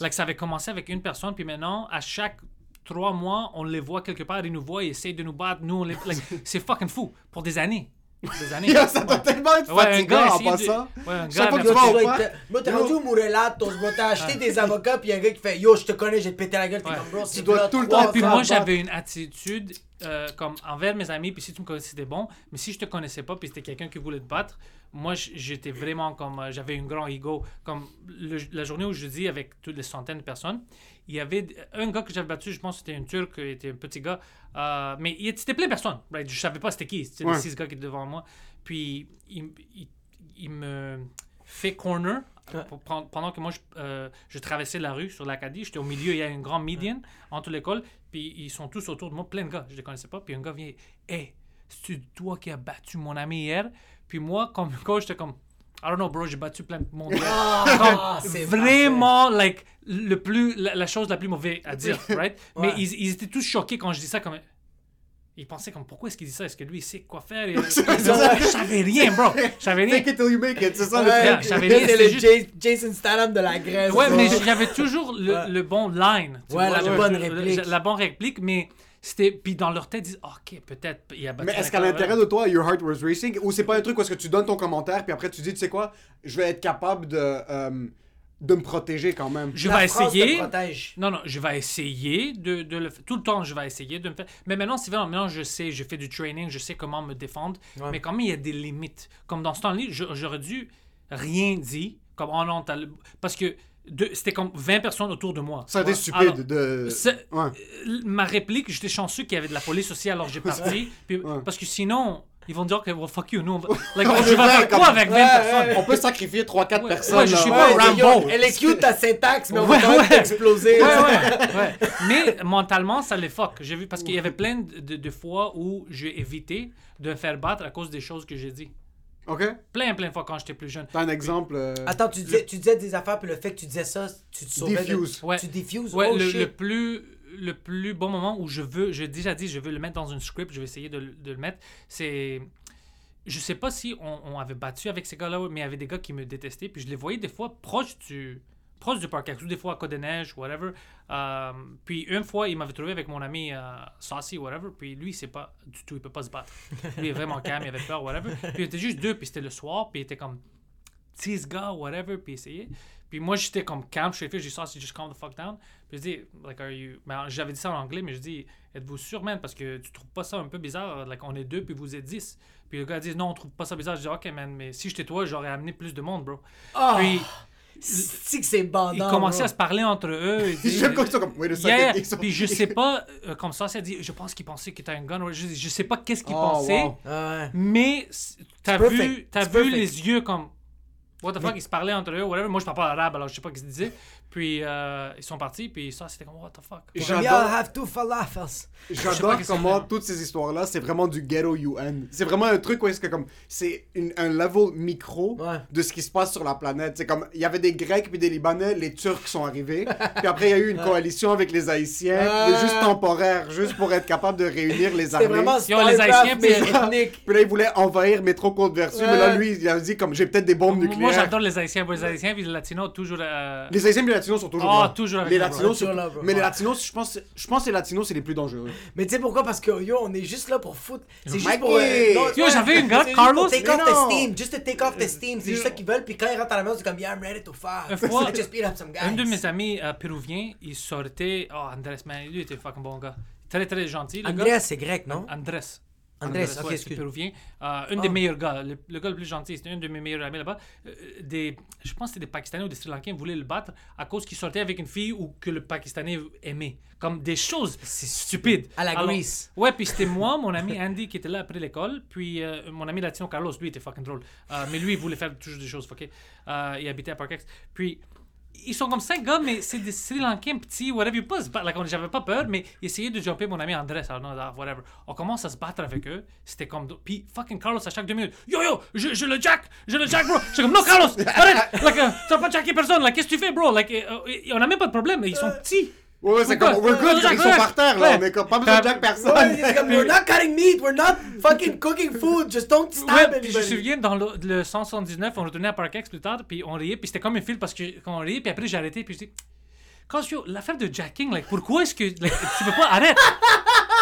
Like, ça avait commencé avec une personne, puis maintenant, à chaque trois mois, on les voit quelque part, ils nous voient, ils essayent de nous battre, nous, les. like, c'est fucking fou pour des années. Des années. Yo, ça doit tellement être Ouais, un fatigant gars en essayait de- passant. Ouais, un gars fois que tu vas au parc, Bro, t'es rendu au Mourelatos, bro. T'as acheté des avocats, puis y a un gars qui fait Yo, je te connais, te péter la gueule. T'es comme, bro, c'est dois tout le temps Puis moi, j'avais une attitude euh, comme envers mes amis, puis si tu me connaissais, c'était bon. Mais si je te connaissais pas, puis c'était quelqu'un qui voulait te battre, moi, j'étais vraiment comme. euh, j'avais un grand ego. Comme le- la journée où je dis avec toutes les centaines de personnes, il y avait un gars que j'avais battu, je pense que c'était un Turc, il était un petit gars. euh, mais il- c'était plein de personnes. Right? Je savais pas c'était qui. C'était Ouais. les six gars qui étaient devant moi. Puis il, il- il me fait corner. pendant que moi je, euh, je traversais la rue sur l'Acadie, j'étais au milieu, il y a une grande median entre l'école, puis ils sont tous autour de moi, plein de gars, je les connaissais pas, puis un gars vient, hey, c'est toi qui as battu mon ami hier, puis moi comme coach j'étais comme, I don't know bro, j'ai battu plein de monde. Ah, Comme, c'est vraiment like le plus la, la chose la plus mauvaise à dire, right? Mais ils, ils étaient tous choqués quand je dis ça comme ils pensaient comme pourquoi est-ce qu'il dit ça? Est-ce que lui il sait quoi faire? Et-. Je savais rien, bro. Je savais rien. Fake it till you make it, c'est ça le Ouais, truc. c'est le juste- Jason Statham de la Grèce. Ouais, bro. mais j'avais toujours le, Ouais. le bon line. tu Ouais, vois, la bonne réplique. La bonne réplique, mais c'était. Puis dans leur tête, ils disent Ok, peut-être il a battu. Mais est-ce qu'à l'intérieur de toi, your heart was racing, ou c'est pas un truc où est-ce que tu donnes ton commentaire, puis après tu dis, tu sais quoi, je vais être capable de, euh, de me protéger quand même. Je La vais France te essayer. protège. Non, non, je vais essayer de, de le faire. Tout le temps, je vais essayer de me faire. Mais maintenant, c'est vrai, maintenant, je sais, je fais du training, je sais comment me défendre. Ouais. Mais quand même, il y a des limites. Comme dans ce temps-là, j'aurais dû rien dire. Comme, oh non, t'as le- Parce que c'était comme 20 personnes autour de moi. Ça a été Ouais. stupide Alors, de. Ouais. Ma réplique, j'étais chanceux qu'il y avait de la police aussi, alors j'ai parti. Puis- Ouais. Parce que sinon, ils vont dire que well, fuck you, nous, on va... like, On je vais va faire comme- quoi avec 20 Ouais, personnes? ouais. On peut sacrifier 3-4 Ouais. personnes. Ouais, je suis Ouais, pas Rambo. Elle est cute ta syntaxe, mais on va quand même ouais. t'exploser. Ouais, ouais, ouais. Mais mentalement, ça les fuck. J'ai vu parce qu'il y avait plein de, de- de fois où j'ai évité de me faire battre à cause des choses que j'ai dit. Ok? Plein, plein de fois quand j'étais plus jeune. T'as un exemple. euh, Attends, tu disais, tu disais des affaires, puis le fait que tu disais ça, tu te sauvais. de- Diffuse. Ouais. Tu diffuses? Ouais, oh, le, le plus le plus bon moment où je veux, j'ai déjà dit, je veux le mettre dans une script, je vais essayer de, le- de le mettre. C'est, je sais pas si on, on avait battu avec ces gars-là, mais il y avait des gars qui me détestaient, puis je les voyais des fois proches du proche du parc, des fois à Côte-des-Neiges, whatever. Euh, puis une fois, il m'avait trouvé avec mon ami euh, Saucy, whatever. Puis lui, c'est pas du tout, il peut pas se battre. Lui, il est vraiment calme, il avait peur, whatever. Puis il était juste deux, puis c'était le soir, puis il était comme 10 gars, whatever, puis essayer. Puis moi, j'étais comme calme, je suis fait, j'ai Saucy, just calm the fuck down. Puis je dis, like, are you. Ben, j'avais dit ça en anglais, mais je dis, êtes-vous sûr, man, parce que tu trouves pas ça un peu bizarre? Like, on est deux, puis vous êtes 10. Puis le gars dit, non, on trouve pas ça bizarre. Je dis, ok, man, mais si j'étais toi, j'aurais amené plus de monde, bro. Ah! Puis C'est que c'est bandant. ils commençaient à se parler entre eux. J'aime quand ils sont comme, Yeah, sont- Puis je sais pas, euh, comme ça, ça dit, je pense qu'il pensait que t'as un gun. Je, je sais pas qu'est-ce qu'il Oh, pensait, wow. Ouais. mais t'as vu, It's vu perfect. les yeux comme. What the fuck, ils se parlaient entre eux, whatever. Moi, je parle pas arabe, alors je sais pas ce qu'ils disaient. Puis euh, ils sont partis, puis ça, c'était comme, what the fuck. J'adore- comment toutes ces histoires-là, c'est vraiment du ghetto UN. C'est vraiment un truc où est-ce que comme c'est un level micro Ouais. de ce qui se passe sur la planète. C'est comme il y avait des Grecs puis des Libanais, les Turcs sont arrivés, puis après il y a eu une coalition avec les Haïtiens, Ouais. mais juste temporaire, juste pour être capable de réunir les C'est armées. vraiment Yo, les Haïtiens, mais puis- ethnique. Puis là, il voulait envahir Métro Côte Vertu, mais là, Ouais. lui, il a dit comme j'ai peut-être des bombes Moi, nucléaires. j'adore les Haïtiens. Les Haïtiens, puis les Latinos, toujours. euh, Les Haïtiens et les Latinos sont toujours Ah, là. toujours avec les Latinos, bro. sont- Toujours là, bro. mais les Ouais. Latinos, je pense, je pense que les Latinos, c'est les plus dangereux. Mais tu sais pourquoi? Parce que yo, on est juste là pour foutre. C'est juste Mikey! pour. euh, non, Yo, ouais, j'avais une gars, Carlos, pour Take mais off the non. steam. Just to take off the steam. C'est juste ça qu'ils veulent. Puis quand ils rentrent à la maison, c'est comme, yeah, I'm ready to fight. Une fois, Let's just beat up some guys. Un de mes amis euh, péruviens, il sortait. Oh, Andrés, man, lui était fucking bon gars. Très, très gentil. Le Andreas, c'est grec, non? gars. Andrés. Andrés, ouais, péruvien. Euh, un Ah. des meilleurs gars, le, le gars le plus gentil, c'était un de mes meilleurs amis là-bas. Euh, des, je pense que c'était des Pakistanais ou des Sri Lankais voulaient le battre à cause qu'il sortait avec une fille ou que le Pakistanais aimait. Comme des choses C'est stupides. À la Alors- Grease. Ouais, puis c'était moi, mon ami Andy qui était là après l'école, puis euh, mon ami latino Carlos, lui était fucking drôle. Euh, mais lui, il voulait faire toujours des choses fuckées. Euh, il habitait à Parkex. Puis ils sont comme cinq gars, mais c'est des Sri Lankais petits, whatever. Pas se battre. Like, J'avais pas peur, mais ils essayaient de jumper mon ami Andrés, alors, whatever. On commence à se battre avec eux. C'était comme. Puis fucking Carlos, à chaque deux minutes, yo yo, je, je le jack, je le jack, bro. Je suis comme, non, Carlos, arrête, like, euh, tu vas pas jacker personne, like, qu'est-ce que tu fais, bro? Like, euh, euh, on a même pas de problème, ils sont petits. Ouais, ouais, c'est comme, we're good, ils sont ouais. par terre, là, Ouais. on est comme, pas besoin de jack personne. Ouais, c'est comme, we're not cutting meat, we're not fucking cooking food, just don't Ouais, stab puis je me souviens, dans le, le 179, on retournait à Parkex plus tard, puis on riait, puis c'était comme un film parce que quand on riait, puis après j'ai arrêté, puis je dis, quand yo, l'affaire de jacking, like, pourquoi est-ce que like, tu peux pas arrête,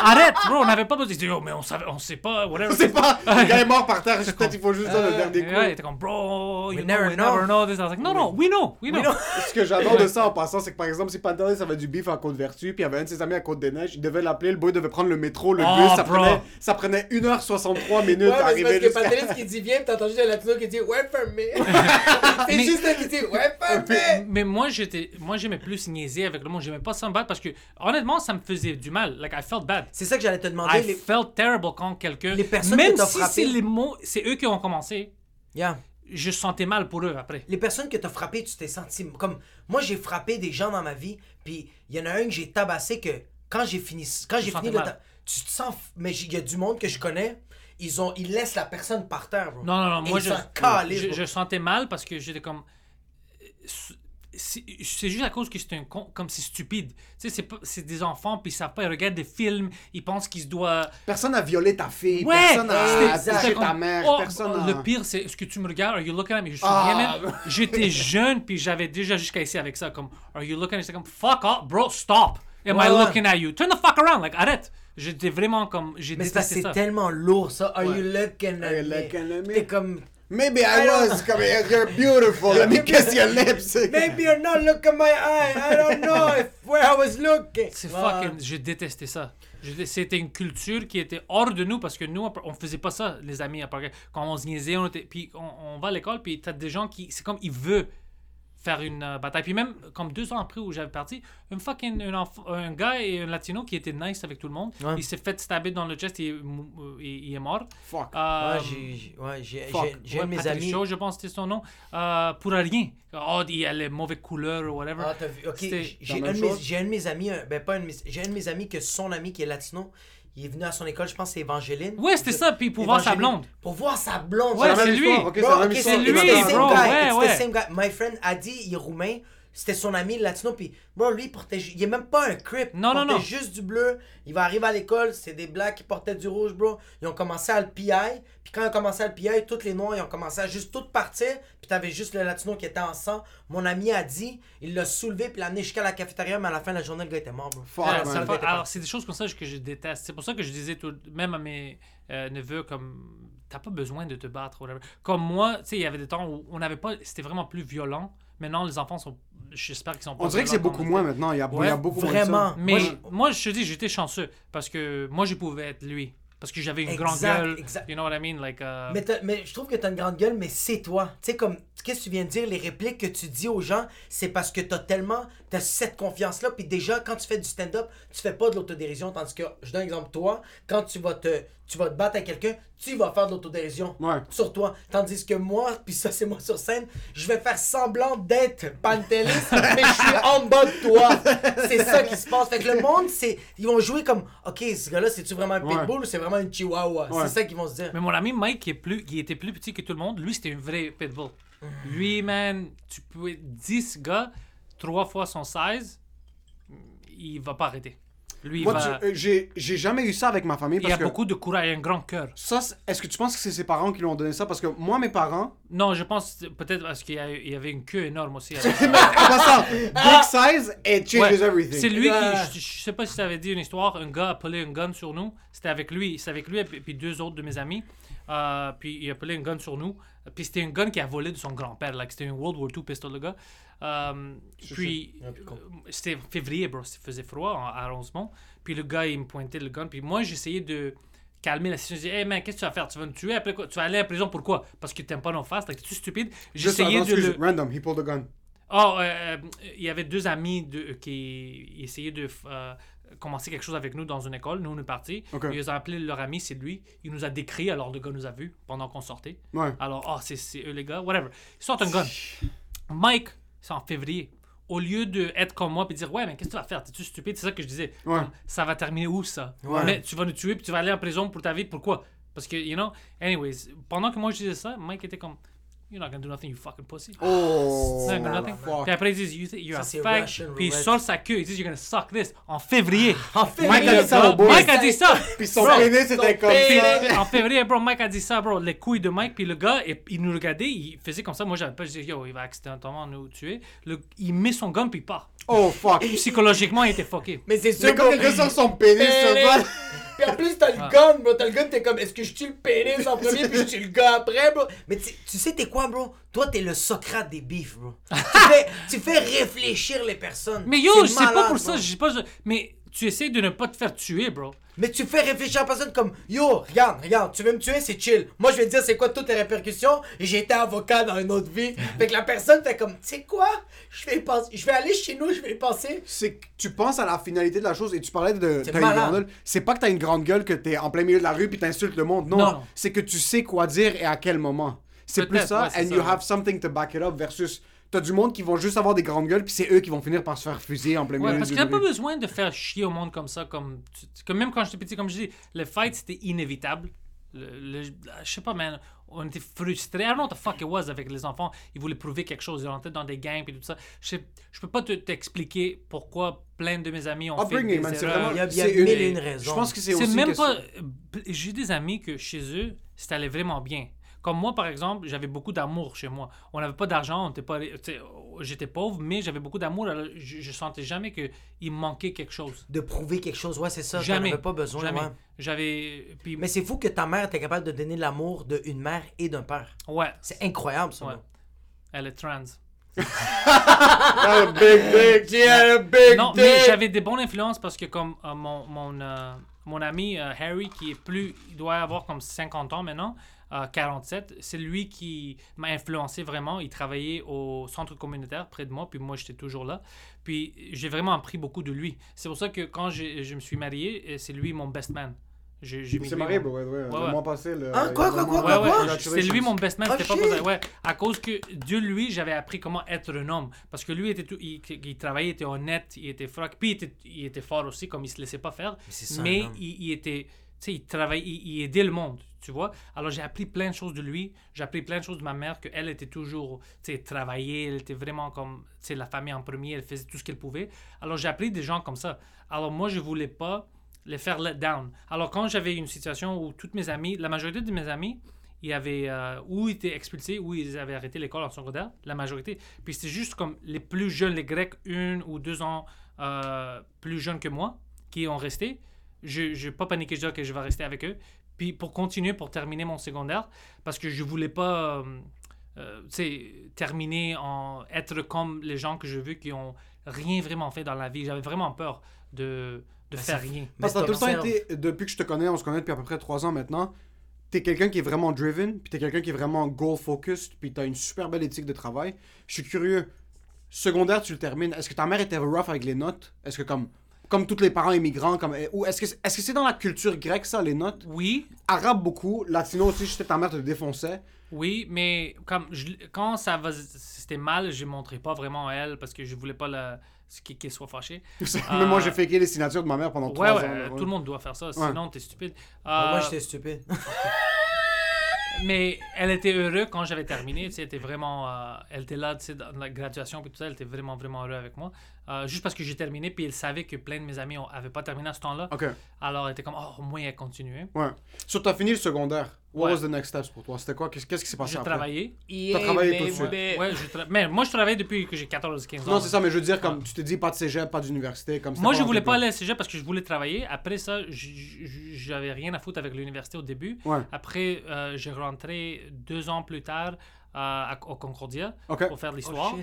arrête, bro, on n'avait pas besoin. Dis, yo, mais on savait, on sait pas, whatever. Je sais pas, le gars est mort par terre, peut-être il faut juste ça le Euh, dernier Et ouais, était comme, bro, you We know, never we know. never know this. I was like, no, no, we know, we know. know. Ce que j'adore de ça en passant, c'est que par exemple, si Pantelis avait du beef à Côte-Vertu, puis il y avait un de ses amis à Côte-des-Neiges, il devait l'appeler, le boy devait prendre le métro, le Oh, bus, ça bro. prenait, ça prenait 1h63 minutes Ouais, à mais c'est arriver parce que jusqu'à... Patrice qui dit viens, t'as entendu le latino qui dit wait for me. c'est juste lui qui dit wait for me. Mais moi, j'étais, moi, j'aimais plus niaiser avec le monde. J'aimais pas ça me battre parce que, honnêtement, ça me faisait du mal. Like, I felt bad. C'est ça que j'allais te demander. I les- felt terrible quand quelqu'un. Les personnes Même que t'as si frappées- c'est les mots, c'est eux qui ont commencé, Yeah. je sentais mal pour eux après. Les personnes que t'as frappées, tu t'es senti comme moi j'ai frappé des gens dans ma vie, puis il y en a un que j'ai tabassé que quand j'ai fini quand j'ai fini le ta- tu te sens mais il y a du monde que je connais, ils ont ils laissent la personne par terre, bro. Non, non, non, Et moi, je, je, sentais mal parce que j'étais comme. C'est juste à cause que c'est un con, comme c'est stupide. Tu sais, c'est pas- c'est des enfants, puis ils savent pas, ils regardent des films, ils pensent qu'ils se doivent. Personne n'a violé ta fille, Ouais! personne n'a c'était ta mère, Oh, personne oh. Le pire, c'est est-ce que tu me regardes? Are you looking at me? Je suis Ah. J'étais jeune, puis j'avais déjà jusqu'à ici avec ça. Comme, Are you looking at me? J'étais comme, fuck off, bro, stop. Am Ouais, I ouais. looking at you? Turn the fuck around, like, arrête. J'étais vraiment comme. J'ai Mais c'est tellement lourd ça. Are Ouais. you looking Are you at me? looking at me? T'es comme Maybe I, I was, comme, you're beautiful, let me kiss your lips. Maybe you're not looking at my eye. I don't know if where I was looking. C'est fucking. J'ai détesté ça. C'était une culture qui était hors de nous parce que nous, on faisait pas ça, les amis. Quand on se niaisait, on était. Puis on, on va à l'école, puis t'as des gens qui. C'est comme ils veulent faire une euh, bataille. Puis même, comme deux ans après où j'avais parti, un fucking un, enf- un gars et un latino qui était nice avec tout le monde, Ouais. il s'est fait stabber dans le chest et euh, il, il est mort. Fuck. Euh, Ouais, j'ai j'ai- ouais, ouais, de mes Patrick amis. Shaw, je pense que c'était son nom, euh, pour rien. Oh, il a les mauvaises couleurs ou whatever. Ah, t'as vu. Ok, j'ai un, un de mes amis, un- ben pas un de mes, j'ai un de mes amis que son ami qui est latino, il est venu à son école, je pense que c'est Evangeline. Ouais, c'était ça, puis pour voir sa blonde. Pour voir sa blonde. Ouais, c'est lui. histoire, ok, c'est lui, the same bro, guy, ouais, it's ouais. the same guy. My friend Adi, il est roumain. C'était son ami le latino, puis bro, lui, il portait. Il est même pas un crip. Non, il non, portait non. juste du bleu. Il va arriver à l'école, c'est des blacks qui portaient du rouge, bro. Ils ont commencé à le PI. Puis quand il a commencé à le piller, tous les noirs, ils ont commencé à juste tout partir. Puis t'avais juste le latino qui était en sang. Mon ami a dit, il l'a soulevé, puis l'a amené jusqu'à la cafétéria, mais à la fin de la journée, le gars était mort, bro. T'étais alors, pas- c'est des choses comme ça que je déteste. C'est pour ça que je disais, tout- même à mes euh, neveux, comme, t'as pas besoin de te battre. whatever. Comme moi, tu sais, il y avait des temps où on n'avait pas, c'était vraiment plus violent. Maintenant, les enfants sont, j'espère qu'ils sont pas On dirait que c'est beaucoup moins maintenant. Il y a, Ouais, il y a beaucoup moins de ça. vraiment. Mais Moi, je- moi, je te dis, j'étais chanceux parce que moi, je pouvais être lui. Parce que j'avais une grande gueule. exact. You know what I mean? Like, uh, Mais, je trouve que t'as une grande gueule, mais c'est toi. Tu sais, comme, qu'est-ce que tu viens de dire, les répliques que tu dis aux gens, c'est parce que t'as tellement, t'as cette confiance-là, puis déjà, quand tu fais du stand-up, tu fais pas de l'autodérision, tandis que, je donne un exemple, toi, quand tu vas te, tu vas te battre avec quelqu'un, tu vas faire de l'autodérision Ouais. sur toi. Tandis que moi, puis ça c'est moi sur scène, je vais faire semblant d'être Pantelis, mais je suis en bas de toi. C'est ça qui se passe. Fait que le monde, c'est, ils vont jouer comme, ok, ce gars-là, c'est-tu vraiment un Ouais. pitbull ou c'est vraiment une chihuahua? Ouais. C'est ça qu'ils vont se dire. Mais mon ami Mike, qui, est plus, qui était plus petit que tout le monde, lui, c'était un vrai pitbull. Lui, man, tu peux 10 gars, trois fois son size, il va pas arrêter. Lui, Moi, va... tu- euh, j'ai j'ai jamais eu ça avec ma famille il parce a que beaucoup de courage, il a un grand cœur. ça, c'est- est-ce que tu penses que c'est ses parents qui lui ont donné ça? Parce que moi, mes parents, Non, je pense peut-être parce qu'il y, a- il y avait une queue énorme aussi. en passant, big size, it changes Ouais, everything. C'est lui qui, je, je sais pas si tu avais dit une histoire, un gars a appelé un gun sur nous. C'était avec lui, c'est avec lui et puis deux autres de mes amis. Euh, puis il a appelé un gun sur nous. Puis c'était un gun qui a volé de son grand-père. Like, c'était un World War II pistol, le gars. Euh, puis euh, c'était février, bro. Il faisait froid en- à Rosemont. Puis le gars, il me pointait le gun. Puis moi, j'essayais de calmer la situation. Je disais, hey man, qu'est-ce que tu vas faire? Tu vas nous tuer après quoi? Tu vas aller en prison pourquoi? Parce que t'aimes pas nos faces. T'es-tu stupide? J'essayais de le. random, he pulled a gun. Oh, euh, il y avait deux amis de, qui essayaient de commencer quelque chose avec nous dans une école. Nous, on est partis. Ils ont appelé leur ami, c'est lui. Il nous a décrit, alors le gars nous a vus pendant qu'on sortait. Ouais. Alors, oh, c'est c'est eux les gars, whatever. Ils sortent un gun. Mike, c'est en février. Au lieu de être comme moi et dire ouais mais qu'est-ce que tu vas faire? T'es-tu stupide? C'est ça que je disais Ouais. Comme, ça va terminer où ça? Ouais. mais tu vas nous tuer puis tu vas aller en prison pour ta vie pourquoi? Parce que you know? Anyways pendant que moi je disais ça Mike était comme you're not gonna do nothing you fucking pussy Oh, c'est un nothing. fuck. Puis après, ils disent, you think you're Ça, a fag. Russian Puis ils roulette. sortent sa queue. Ils disent, you're gonna suck this. En février. En Mike a dit ça au boy. Mike a dit ça. Puis son Bro, pénis était comme Puis, ça. en février, bro, Mike a dit ça, bro. Les couilles de Mike. Puis le gars, et- il nous regardait. Il faisait comme ça. Moi, j'avais pas. Je disais, yo, il va accidentellement nous tuer. Le- il met son gun, puis il part. Oh, fuck. Psychologiquement, il était fucké. Mais c'est sûr C'est comme quelqu'un sur son pénis. ça Pénis. va. Puis en plus, t'as le Ouais. gun, bro. T'as le gun, t'es comme, est-ce que je tue le pénis en premier, puis je tue le gars après, bro? Mais tu tu sais, t'es quoi, bro? Toi, t'es le Socrate des bifs, bro. tu, fais, tu fais réfléchir les personnes. Mais yo, C'est pas pour ça. bro. Sais pas. Mais tu essaies de ne pas te faire tuer, bro. Mais tu fais réfléchir à la personne comme Yo, regarde, regarde, tu veux me tuer, c'est chill. Moi, je vais te dire c'est quoi toutes tes répercussions? Et j'ai été avocat dans une autre vie. fait que la personne fait comme, tu sais quoi? Je vais penser. Je vais aller chez nous, je vais y penser. C'est que tu penses à la finalité de la chose et tu parlais de C'est t'as une malade. grande gueule. C'est pas que t'as une grande gueule que t'es en plein milieu de la rue puis t'insultes le monde. Non. c'est que tu sais quoi dire et à quel moment. C'est plus ça. ouais, and ça, you ouais. have something to back it up versus t'as du monde qui vont juste avoir des grandes gueules puis c'est eux qui vont finir par se faire fusiller en plein Ouais, milieu parce du qu'il n'y a pas besoin de faire chier au monde comme ça. Comme, tu- comme même quand j'étais petit, comme je dis, le fight c'était inévitable. Le, le- je sais pas, man. On était frustrés. I don't know what the fuck it was avec les enfants. Ils voulaient prouver quelque chose. Ils rentraient dans des gangs et tout ça. Je, sais- je peux pas te- t'expliquer pourquoi plein de mes amis ont fait Upbringing, des man, erreurs. vraiment- Il y a, une- mille et une raisons. Je pense que c'est C'est aussi même que pas. J'ai des amis que chez eux, ça allait vraiment bien. Comme moi, par exemple, j'avais beaucoup d'amour chez moi. On n'avait pas d'argent, on était pas. tu sais, J'étais pauvre, mais j'avais beaucoup d'amour. Je, je sentais jamais qu'il me manquait quelque chose. De prouver quelque chose, ouais, c'est ça. Jamais. avais pas besoin, Jamais. ouais. J'avais. Puis, Mais c'est fou que ta mère était capable de donner l'amour d'une mère et d'un père. ouais, C'est incroyable, ça. ouais. Elle est trans. Ah, big dick, she had a big Non, dick. mais j'avais des bonnes influences parce que, comme euh, mon, mon, euh, mon ami euh, Harry, qui est plus. Il doit avoir comme 50 ans maintenant, euh, 47, c'est lui qui m'a influencé vraiment. Il travaillait au centre communautaire près de moi, puis moi j'étais toujours là. Puis j'ai vraiment appris beaucoup de lui. C'est pour ça que quand je me suis marié, euh, c'est lui mon best man. C'est lui marié, mon- ouais, ouais. Ouais, Le ouais. mois passé, le. Hein, quoi, quoi, quoi, quoi? c'était lui mon best man, Oh, c'était pas ça. Ouais, à cause que de lui, j'avais appris comment être un homme. Parce que lui, était tout, il, il travaillait, il était honnête, il était frac. Puis il était, il était fort aussi, comme il se laissait pas faire. c'est ça, Mais il, il était, sais, il travaillait, il, aidait le monde, tu vois. Alors j'ai appris plein de choses de lui. J'ai appris plein de choses de ma mère, qu'elle était toujours, tu sais, travaillée, elle était vraiment comme, tu sais, la famille en premier, elle faisait tout ce qu'elle pouvait. Alors j'ai appris des gens comme ça. Alors moi, je voulais pas les faire let down. Alors quand j'avais une situation où toutes mes amis, la majorité de mes amis, ils avaient euh, ou été expulsés ou ils avaient arrêté l'école en secondaire, la majorité. Puis c'était juste comme les plus jeunes, les Grecs, une ou deux ans euh, plus jeunes que moi, qui ont resté. Je n'ai pas paniqué, je dis que je vais rester avec eux. Puis pour continuer, pour terminer mon secondaire, parce que je voulais pas euh, euh, tu sais, terminer en être comme les gens que j'ai vus qui ont rien vraiment fait dans la vie. J'avais vraiment peur de, de faire c'est- rien. Parce que tout le temps été, depuis que je te connais, on se connaît depuis à peu près 3 ans maintenant, t'es quelqu'un qui est vraiment driven, puis t'es quelqu'un qui est vraiment goal-focused, puis t'as une super belle éthique de travail. Je suis curieux, secondaire, tu le termines, est-ce que ta mère était rough avec les notes? Est-ce que comme, comme tous les parents immigrants, comme, ou est-ce que c'est dans la culture grecque ça, les notes? Oui, Arabe beaucoup, latino aussi, je sais que ta mère te défonçait. Oui, mais comme je, quand ça va, c'était mal, je montrais pas vraiment à elle parce que je voulais pas la, qu'elle soit fâchée. Même moi, j'ai faké les signatures de ma mère pendant Ouais, 3 ouais, ans. euh, là, tout le monde doit faire ça, Ouais. sinon t'es stupide. Moi, Euh, j'étais stupide. mais elle était heureuse quand j'avais terminé. Elle était vraiment, euh, elle était là, dans la graduation puis tout ça, elle était vraiment vraiment heureuse avec moi. Euh, juste parce que j'ai terminé, puis elle savait que plein de mes amis n'avaient pas terminé à ce temps-là. Ok, Alors elle était comme, oh, au moins elle continuait. ouais. Sur t'as fini le secondaire. What Ouais. was the next steps pour toi? C'était quoi? Qu'est-ce qu'est-ce qui s'est passé J'ai après? travaillé. T'as travaillé tout de suite. mais- Ouais, je tra- mais moi je travaille depuis que j'ai 14-15 ans. Non, c'est ça, mais je veux dire, comme tu t'es dit, pas de cégep, pas d'université. comme Moi, je voulais pas aller à cégep parce que je voulais travailler. Après ça, j'avais rien à foutre avec l'université au début. Ouais. Après, euh, j'ai rentré deux ans plus tard à- au Concordia pour faire de Oh, l'histoire.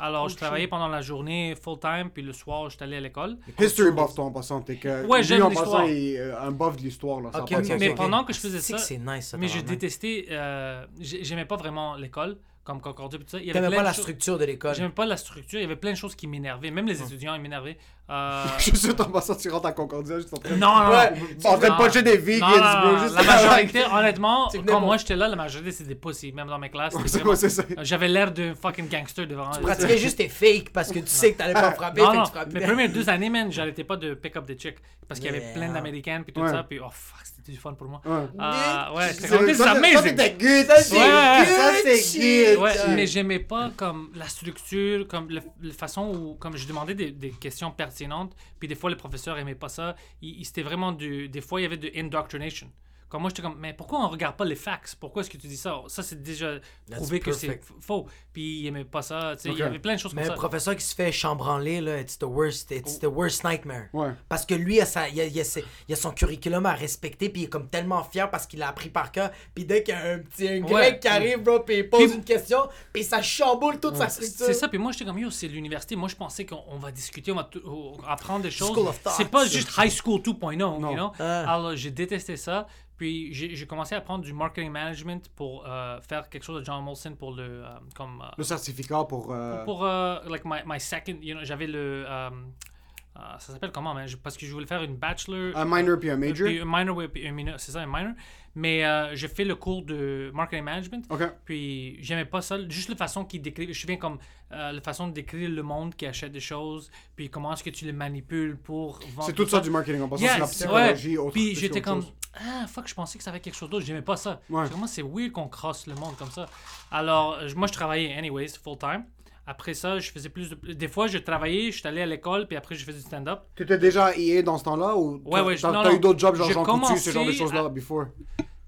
Alors, Oh, je travaillais shit. pendant la journée full-time, puis le soir, j'étais allé à l'école. History buff, toi, en passant. T'es que. Ouais, j'aime en l'histoire. passant, il est euh, un buff de l'histoire, là. ça mais pendant que je faisais ça- c'est nice, ça. Mais je détestais... euh, j'ai- J'aimais pas vraiment l'école, comme Concordia, puis tout ça. Il y avait T'aimais plein pas la structure de l'école. J'aimais pas la structure. Il y avait plein de choses qui m'énervaient. Même les étudiants, ils m'énervaient. Euh, Je suis sûr, en passant, tu rentres à Concordia, juste en train de. Non, non, Ouais, non. en train de puncher des vegans, bro. juste- La majorité, honnêtement, quand moi j'étais là, la majorité c'était des pussies, même dans mes classes. Ouais, c'était c'est vraiment- ouais, c'est ça. J'avais l'air d'un fucking gangster devant Tu pratiquais juste tes fakes parce que tu sais que t'allais pas frapper, Non, fait non, que mes premières deux années, man, j'arrêtais pas de pick up des chicks. Parce qu'il y avait Yeah. plein d'américaines, puis tout Ouais. ça, puis oh fuck, c'était du fun pour moi. Ouais. Ah, ouais, c'était comme, ça, c'était good. Ça, c'est good ça, c'est shit. good. Ouais, Ouais. mais j'aimais pas comme la structure, comme le- la façon où, comme je demandais des, questions puis des fois les professeurs aimaient pas ça. C'était vraiment du, des fois il y avait de indoctrination. Comme moi j'étais comme, mais pourquoi on regarde pas les facts Pourquoi est-ce que tu dis ça? Ça c'est déjà prouvé que c'est faux. Puis il aimait pas ça. tu sais, Ok. Il y avait plein de choses Mais comme un ça. professeur qui se fait chambranler, là, it's the worst, it's the worst nightmare. Ouais. Parce que lui, il a, sa- il a- il a ses- il a son curriculum à respecter, puis il est comme tellement fier parce qu'il l'a appris par cœur. Puis dès qu'il y a un petit un grec Ouais. qui arrive, bro, puis il pose Puis- une question, puis ça chamboule toute sa structure. c'est ça, puis moi j'étais comme yo, c'est l'université. Moi je pensais qu'on on va discuter, on va apprendre des choses. School of thought. C'est pas juste high school 2.0, Non. you know? Ah. Alors j'ai détesté ça. Puis j'ai commencé à apprendre du marketing management pour euh, faire quelque chose de John Molson pour le. euh, comme, euh, Le certificat pour. pour like my, my second, you know, j'avais le. ça s'appelle comment, man? Parce que je voulais faire une bachelor. Un minor puis un major? puis un minor, puis un minor, c'est ça, un minor. Mais euh, j'ai fait le cours de marketing management. Ok. Puis j'aimais pas ça, juste la façon qu'il décrit. Je viens comme euh, la façon de décrire le monde qui achète des choses, puis comment est-ce que tu les manipules pour vendre. C'est tout ça du marketing. En passant, Yes, c'est la ouais. psychologie. autre- Puis j'étais comme chose. ah fuck, je pensais que ça avait quelque chose d'autre. J'aimais pas ça. Ouais. Comme, c'est weird qu'on crosse le monde comme ça. Alors moi je travaillais anyways full time. Après ça, je faisais plus de. Des fois, je travaillais, je suis allé à l'école, puis après, je faisais du stand-up. Tu étais déjà à EA dans ce temps-là ou Ouais, ouais, t'as non, t'as non. eu d'autres jobs genre J'ai Jean Coutu, ce genre de choses-là à- before?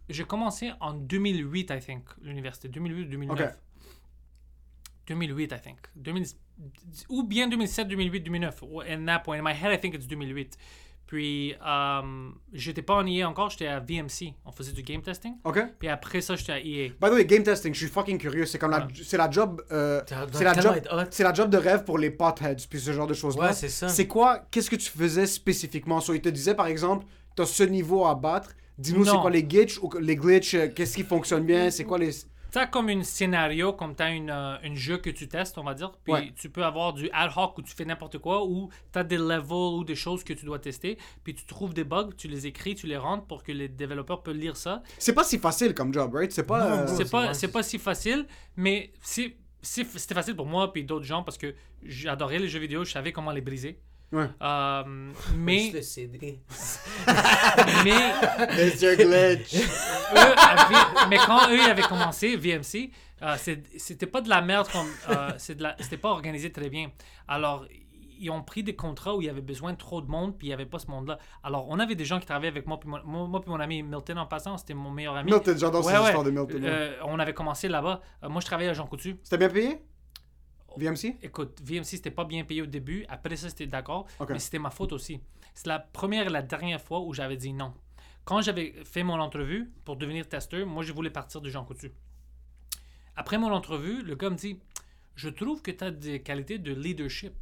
J'ai commencé en 2008, I think, l'université. 2008 2009. Ok. 2008, I think. 2000 ou bien 2007, 2008, 2009. In that point, in my head, I think it's 2008. Puis, euh, j'étais pas en EA encore, j'étais à VMC. On faisait du game testing. Ok. Puis après ça, j'étais à EA. By the way, game testing, je suis fucking curieux. C'est comme la, c'est la job, euh, c'est la job, c'est la job de rêve pour les potheads puis ce genre de choses là. Ouais, c'est ça. C'est quoi Qu'est-ce que tu faisais spécifiquement? So, il te disait par exemple, t'as ce niveau à battre. Dis-nous c'est Non. quoi les glitches ou les glitches euh, Qu'est-ce qui fonctionne bien? C'est quoi les T'as comme un scénario, comme t'as une, euh, une jeu que tu testes, on va dire. Puis Ouais. tu peux avoir du ad hoc où tu fais n'importe quoi, ou t'as des levels ou des choses que tu dois tester. Puis tu trouves des bugs, tu les écris, tu les rentres pour que les développeurs peuvent lire ça. C'est pas si facile comme job, right? C'est pas. Euh, c'est pas, c'est- pas si facile, mais c'est, c'est- c'était facile pour moi puis d'autres gens parce que j'adorais les jeux vidéo, je savais comment les briser. Ouais. Euh, Juste mais, le CD. mais, your glitch. eux avaient- mais quand eux avaient commencé, VMC, euh, c'était pas de la merde comme. euh, la- c'était pas organisé très bien. Alors, ils ont pris des contrats où il y avait besoin de trop de monde, puis il n'y avait pas ce monde-là. Alors, on avait des gens qui travaillaient avec moi, puis mon, moi, moi puis mon ami Milton en passant, c'était mon meilleur ami. Milton, j'adore Ouais, ces ouais. histoires de Milton. Euh, on avait commencé là-bas. Euh, moi, je travaillais à Jean Coutu. C'était bien payé? VMC? Écoute, VMC, c'était pas bien payé au début. Après ça, c'était d'accord. Mais c'était ma faute aussi. C'est la première et la dernière fois où j'avais dit non. Quand j'avais fait mon entrevue pour devenir testeur, moi, je voulais partir de Jean Coutu. Après mon entrevue, le gars me dit Je trouve que tu as des qualités de leadership.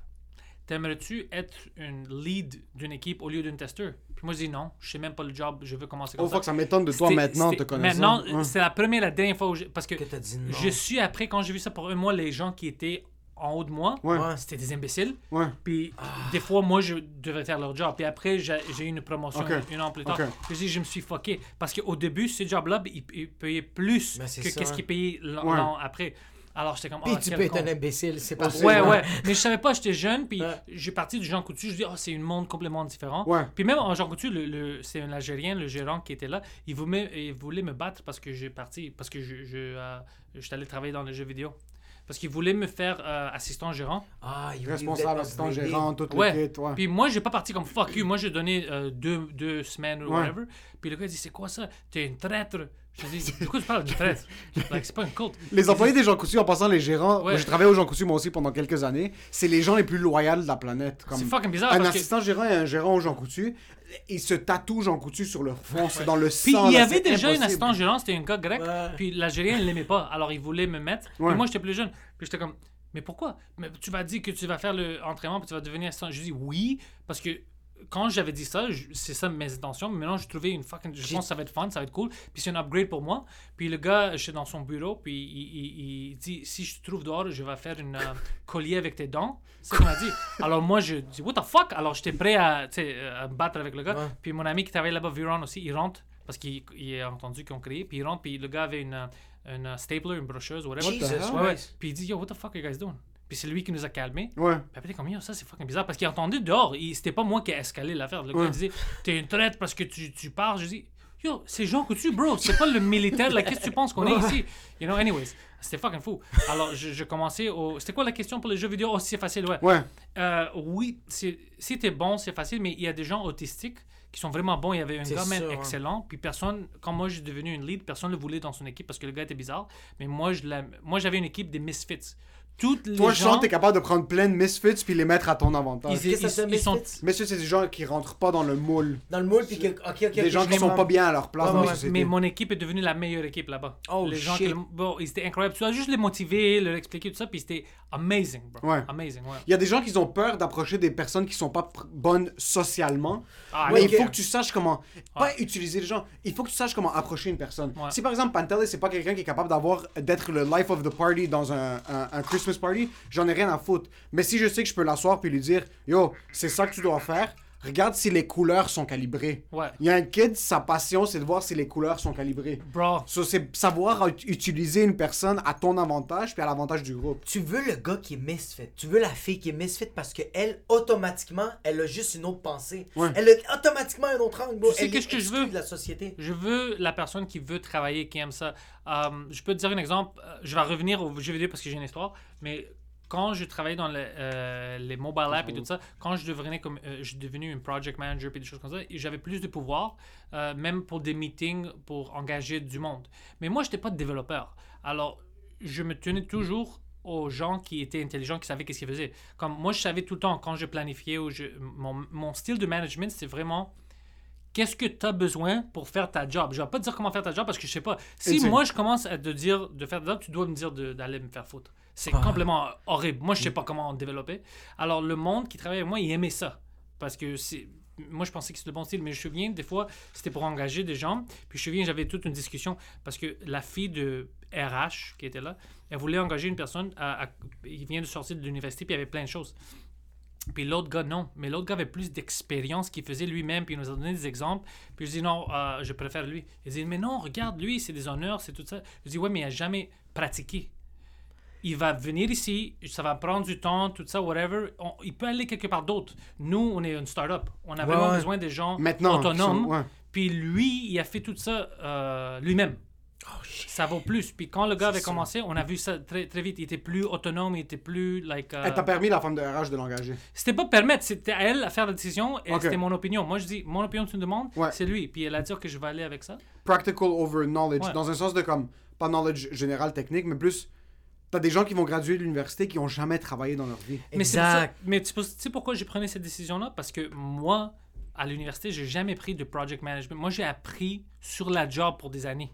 T'aimerais-tu être une lead d'une équipe au lieu d'une testeur Puis moi, je dis non, je sais même pas le job, je veux commencer comme Oh, ça. fuck, ça m'étonne de toi maintenant, te connaissant. Maintenant, Ouais. c'est la première et la dernière fois où j'ai- Parce que Que dit non. je suis après, quand j'ai vu ça pour un mois, les gens qui étaient en haut de moi, Ouais. Ouais. c'était des imbéciles. Ouais. Puis des fois, moi, je devais faire leur job. Puis après, j'ai eu une promotion Ok. une an plus tard. Puis je dis, je me suis fucké. Parce qu'au début, ce job-là, il, il payait plus Ben, c'est que qu'est-ce qu'il payait l'an après. Alors j'étais comme, Puis ah, tu peux être con. un imbécile, c'est pas Ouais, Ouais. ouais. Mais je savais pas, j'étais jeune, puis j'ai parti du Jean Coutu. Je dis, oh, c'est un monde complètement différent. Ouais. Puis même en Jean Coutu, le, le- c'est un Algérien, le gérant qui était là, il voulait, il voulait me battre parce que j'ai parti, parce que je, je, euh, j'étais allé travailler dans les jeux vidéo. Parce qu'il voulait me faire euh, assistant gérant. Ah, il Responsable, assistant, gérant, tout Ouais. le kit, ouais. Puis moi, j'ai pas parti comme fuck you. Moi, j'ai donné euh, deux, deux semaines ou Ouais. whatever. Puis le gars, il dit, c'est quoi ça? T'es une traître. Je dis, de quoi tu parles d'une traître? like, c'est pas une culte. Les employés des Jean Coutu, en passant les gérants, Ouais. moi, j'ai travaillé au Jean Coutu moi aussi pendant quelques années, c'est les gens les plus loyaux de la planète. Comme C'est fucking bizarre un parce que- assistant gérant et un gérant au Jean Coutu, ils se tatouent Jean Coutu sur leur front, c'est dans le Puis sang. il y là, avait déjà une impossible. assistante gérant, c'était un gars grec. Ouais. Puis l'Algérien, il l'aimait pas. Alors il voulait me mettre. Ouais. Puis moi, j'étais plus jeune. Puis j'étais comme, mais pourquoi? Mais Tu vas dire que tu vas faire l'entraînement puis tu vas devenir assistant. Je dis oui, parce que quand j'avais dit ça, je- c'est ça mes intentions. Mais maintenant, je trouvais une fucking. Je pense que ça va être fun, ça va être cool. Puis c'est un upgrade pour moi. Puis le gars, j'étais dans son bureau. Puis il, il- il dit si je te trouve dehors, je vais faire une euh, collier avec tes dents. C'est ce qu'il m'a dit. Alors moi, je dis what the fuck? Alors j'étais prêt à, sais, à me battre avec le gars. Ouais. Puis mon ami qui travaille là-bas, Viron aussi, il rentre parce qu'il il a entendu qu'ils ont créé. Puis il rentre, puis le gars avait une, euh, une euh, stapler, une brocheuse, whatever. Jesus? Ouais. Puis il dit, yo, what the fuck are you guys doing? Puis c'est lui qui nous a calmés. Ouais. Puis après, comme, yo, ça c'est fucking bizarre. Parce qu'il a entendu dehors. Il- C'était pas moi qui ai escalé l'affaire. Le gars Ouais. disait, t'es une traite parce que tu, tu pars. Je dis, yo, c'est Jean Coutu, bro. C'est pas le militaire. Là, qu'est-ce que tu penses qu'on est ici? You know, anyways. C'était fucking fou. Alors, je, je commençais au. C'était quoi la question pour les jeux vidéo? Oh, c'est facile, ouais. Ouais. Euh, oui, c'est- si t'es bon, c'est facile, mais il y a des gens autistiques qui sont vraiment bons. Il y avait un C'est gars même sûr, hein. excellent, puis personne, quand moi j'ai devenu une lead, personne ne le voulait dans son équipe parce que le gars était bizarre. Mais moi, je l'aime- moi j'avais une équipe des misfits. Toutes les Toi, je gens, sens que t'es capable de prendre plein de misfits puis les mettre à ton avantage. ils, sont Misfits? C'est des gens qui rentrent pas dans le moule. Dans le moule, puis que. Ok, ok, Des gens qui sont pas bien à leur place Ouais, dans ouais, la société. Mais mon équipe est devenue la meilleure équipe là-bas. Oh, les gens shit. qui, bon, ils étaient incroyables. Tu dois juste les motiver, leur expliquer tout ça, puis c'était amazing, bro. Ouais. Amazing, ouais. Il y a des gens qui ont peur d'approcher des personnes qui sont pas bonnes socialement. Ah, mais Ouais, il faut que tu saches comment. Pas utiliser les gens. Il faut que tu saches comment approcher une personne. Ouais. Si par exemple Pantelis, c'est pas quelqu'un qui est capable d'avoir d'être le life of the party dans un, un- un Christmas party, j'en ai rien à foutre. Mais si je sais que je peux l'asseoir puis lui dire Yo, c'est ça que tu dois faire, regarde si les couleurs sont calibrées. Ouais. Il y a un kid, sa passion, c'est de voir si les couleurs sont calibrées. Bro, So, c'est savoir ut- utiliser une personne à ton avantage puis à l'avantage du groupe. Tu veux le gars qui est misfit. Tu veux la fille qui est misfit parce que elle, automatiquement, elle a juste une autre pensée. Ouais. Elle a automatiquement un autre angle. Tu sais qu'est-ce est que je veux? de la société. Je veux la personne qui veut travailler, qui aime ça. Euh, je peux te dire un exemple. euh, Je vais revenir au jeu vidéo parce que j'ai une histoire. Mais quand je travaillais dans le- euh, les mobile apps et tout ça, quand je devenais comme, euh, je suis devenu un project manager et des choses comme ça, j'avais plus de pouvoir, euh, même pour des meetings, pour engager du monde. Mais moi, je n'étais pas de développeur. Alors, je me tenais toujours aux gens qui étaient intelligents, qui savaient qu'est-ce qu'ils faisaient. Comme moi, je savais tout le temps quand je planifiais ou je, mon, mon style de management, c'est vraiment qu'est-ce que tu as besoin pour faire ta job? Je vais pas te dire comment faire ta job parce que je sais pas. Si moi je commence à te dire de faire ta job, tu dois me dire d'aller me faire foutre. C'est Ah. complètement horrible. Moi je sais pas comment développer. Alors le monde qui travaille avec moi, il aimait ça parce que c'est moi, je pensais que c'était le bon style, mais je me souviens, des fois, c'était pour engager des gens. Puis je me souviens, j'avais toute une discussion parce que la fille de RH qui était là, elle voulait engager une personne. À, à- il vient de sortir de l'université, puis il y avait plein de choses. Puis l'autre gars, non. Mais l'autre gars avait plus d'expérience qu'il faisait lui-même. Puis il nous a donné des exemples. Puis je dis, non, euh, je préfère lui. Il dit, mais non, regarde, lui, c'est des honneurs, c'est tout ça. Je dis, ouais, mais il n'a jamais pratiqué. Il va venir ici, ça va prendre du temps, tout ça, whatever. On- il peut aller quelque part d'autre. Nous, on est une start-up. On a vraiment ouais. besoin des gens Maintenant, autonomes. sont- ouais. Puis lui, il a fait tout ça euh, lui-même. Ça vaut plus. Puis quand le gars avait commencé, on a vu ça très, très vite. Il était plus autonome, il était plus like. euh, Elle t'a permis, la femme de RH, de l'engager. C'était pas permettre, c'était à elle à faire la décision et c'était mon opinion. Moi je dis, mon opinion tu me demandes, Ouais. c'est lui. Puis elle a dit que je vais aller avec ça. Practical over knowledge. Ouais. Dans un sens de comme, pas knowledge général technique, mais plus. T'as des gens qui vont graduer de l'université qui ont jamais travaillé dans leur vie. Mais c'est pour ça- Exact. mais tu sais pourquoi j'ai pris cette décision-là? Parce que moi, à l'université, j'ai jamais pris de project management. Moi, j'ai appris sur la job pour des années.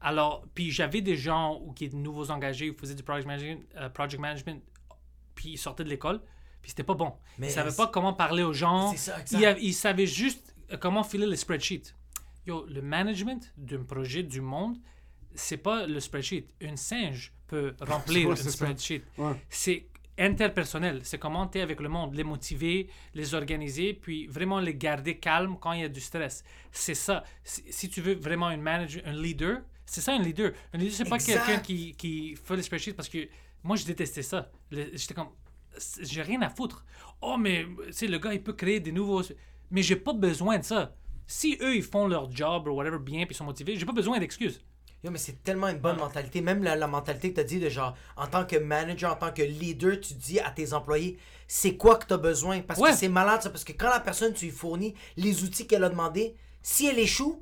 Alors, puis j'avais des gens ou qui étaient nouveaux engagés, qui faisaient du project management, euh, project management puis ils sortaient de l'école, puis c'était pas bon. Mais ils savaient pas comment parler aux gens. C'est ça, exact. Ils, av- ils savaient juste euh, comment filer les spreadsheets. Yo, le management d'un projet du monde, c'est pas le spreadsheet. Un singe peut remplir un c'est spreadsheet. Ouais. C'est interpersonnel. C'est comment tu es avec le monde, les motiver, les organiser, puis vraiment les garder calmes quand il y a du stress. C'est ça. Si, tu veux vraiment un manager, un leader, c'est ça un leader. Un leader, c'est pas quelqu'un qui, qui fait les spreadsheets parce que moi, je détestais ça. Le- J'étais comme, c'est- j'ai rien à foutre. Oh, mais tu sais, le gars, il peut créer des nouveaux. Mais j'ai pas besoin de ça. Si eux, ils font leur job ou whatever bien, puis ils sont motivés, j'ai pas besoin d'excuses. Yo, mais c'est tellement une bonne mentalité. Même la, la mentalité que tu as dit de genre, en tant que manager, en tant que leader, tu dis à tes employés, c'est quoi que tu as besoin? Parce Ouais. que c'est malade ça. Parce que quand la personne, tu lui fournis les outils qu'elle a demandé, si elle échoue,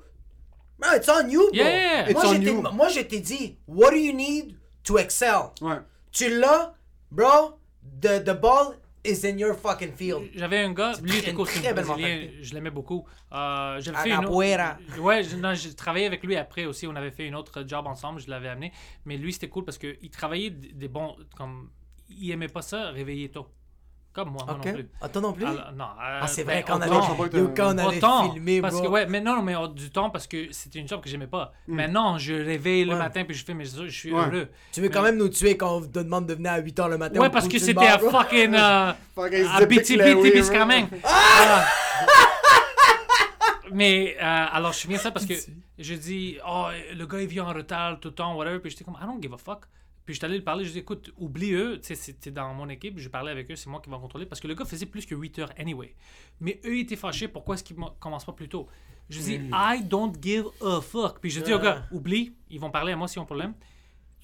it's on you, bro. Yeah. It's Moi, on je t'ai- you. moi, je t'ai dit, what do you need to excel? Ouais. Tu l'as, bro, the, the ball is in your fucking field. J'avais un gars, lui, était Brésilien, mentalité. je l'aimais beaucoup. Euh, j'avais fait la une autre-. Ouais, j'ai travaillé avec lui après aussi. On avait fait une autre job ensemble, je l'avais amené. Mais lui, c'était cool parce qu'il travaillait des bons. Comme, il aimait pas ça, réveiller tôt. Comme moi, moi Ok. non plus. Ah, toi non plus? Alors, non, euh, ah, c'est ben, vrai, quand on t'as- quand on avait autant, filmé, parce bro. que ouais mais non mais euh, du temps parce que c'était une job que j'aimais pas maintenant je réveille le Ouais. matin puis je fais mes je suis Ouais. heureux Tu veux quand même nous tuer quand on te demande de venir à 8h le matin. ouais parce que c'était à fucking euh, à bro. Ah! Mais euh, alors je souviens ça parce que je dis oh le gars il vient en retard tout le temps whatever puis j'étais comme I don't give a fuck puis j'étais allé lui parler je dis écoute oublie eux tu sais c'était dans mon équipe je parlais avec eux c'est moi qui vais contrôler parce que le gars faisait plus que 8 heures anyway mais eux étaient fâchés pourquoi est-ce qu'ils commencent pas plus tôt? Je dis I don't give a fuck puis je dis au gars oublie ils vont parler à moi s'ils ont un problème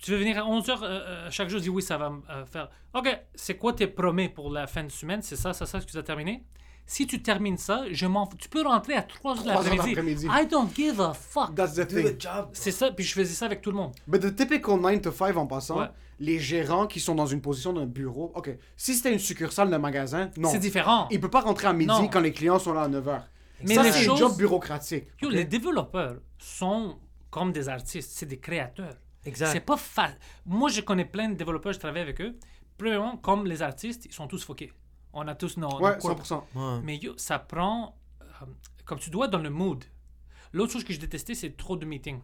tu veux venir à 11h chaque jour? Je dis oui, ça va me euh, faire. OK, c'est quoi tes promets pour la fin de semaine? C'est ça, c'est ça ce que tu as terminé? Si tu termines ça, je m'en fous. Tu peux rentrer à 3h de 3 heures l'après-midi. d'après-midi. I don't give a fuck. That's the Do thing. the job. C'est ça, puis je faisais ça avec tout le monde. But the typical 9 to 5 en passant, Ouais. les gérants qui sont dans une position d'un bureau, ok, si c'était une succursale d'un magasin, non. C'est différent. Il peut pas rentrer à midi Non. quand les clients sont là à 9h. Mais ça, c'est un job bureaucratique. Yo? Les développeurs sont comme des artistes, c'est des créateurs. Exact. C'est pas facile. Moi, je connais plein de développeurs, je travaille avec eux. Premièrement, comme les artistes, ils sont tous foqués. On a tous nos, nos Ouais, cours. 100%. Ouais. Mais yo, ça prend. euh, comme tu dois être dans le mood. L'autre chose que je détestais, c'est trop de meetings.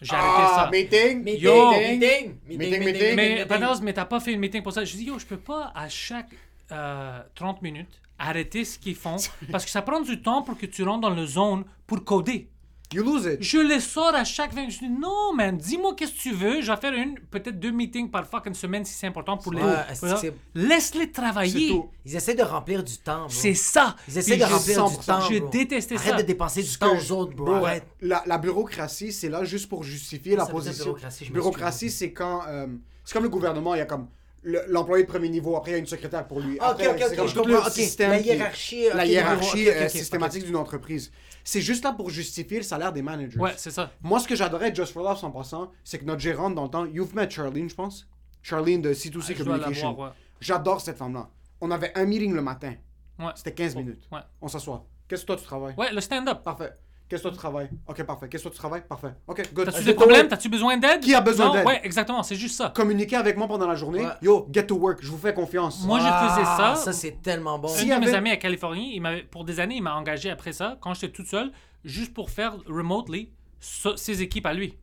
J'ai arrêté Ah, ça. meeting, Meeting, Yo. meeting, meeting, Meeting, meeting, meeting. Mais, mais t'as pas fait une meeting pour ça. Je dis, yo, je peux pas à chaque euh, 30 minutes arrêter ce qu'ils font parce que ça prend du temps pour que tu rentres dans le zone pour coder. You lose it. Je les sors à chaque 20 Je dis, non, man, dis-moi qu'est-ce que tu veux. Je vais faire une, peut-être deux meetings par fucking semaine si c'est important pour les. Ouais, pour- c'est- Laisse-les travailler. Ils essaient de remplir du temps, bro. C'est ça. Ils essaient Puis de je- remplir du 100%. temps, J'ai bro. détesté Arrête ça. de dépenser du temps aux je- autres, bro. bro, Arrête. La, la bureaucratie, c'est là juste pour justifier la Ça veut dire position. bureaucratie, je m'excuse. bureaucratie, c'est quand. euh, c'est comme le gouvernement, il y a comme le- l'employé de premier niveau, après il y a une secrétaire pour lui. Ok, Après, ok, c'est ok, comme je tout comprends. le Ok, système la qui- hiérarchie, la ok, hiérarchie ok, ok, euh, ok, systématique d'une entreprise. C'est juste là pour justifier le salaire des managers. Ouais, c'est ça. Moi, ce que j'adorais de Just for Laughs en passant, c'est que notre gérante dans le temps, you've met Charlene, je pense. Charlene de C2C Ah, Communication. ouais. J'adore cette femme-là. On avait un meeting le matin. Ouais. C'était 15 minutes. Ouais. On s'assoit. Qu'est-ce que toi tu travailles? Ouais, le stand-up. Parfait. Qu'est-ce que tu travailles? Ok, parfait. Qu'est-ce que tu travailles? Parfait. Ok, good. T'as-tu Euh, des problèmes? T'as-tu besoin d'aide? Qui a besoin d'aide? Ouais, exactement, c'est juste ça. Communiquez avec moi pendant la journée. Ouais. Yo, get to work. Je vous fais confiance. Moi, je faisais ça. Ah, Ça, c'est tellement bon. Un Si- de mes avait- amis à Californie, il pour des années, il m'a engagé après ça, quand j'étais toute seule, juste pour faire remotely so- ses équipes à lui.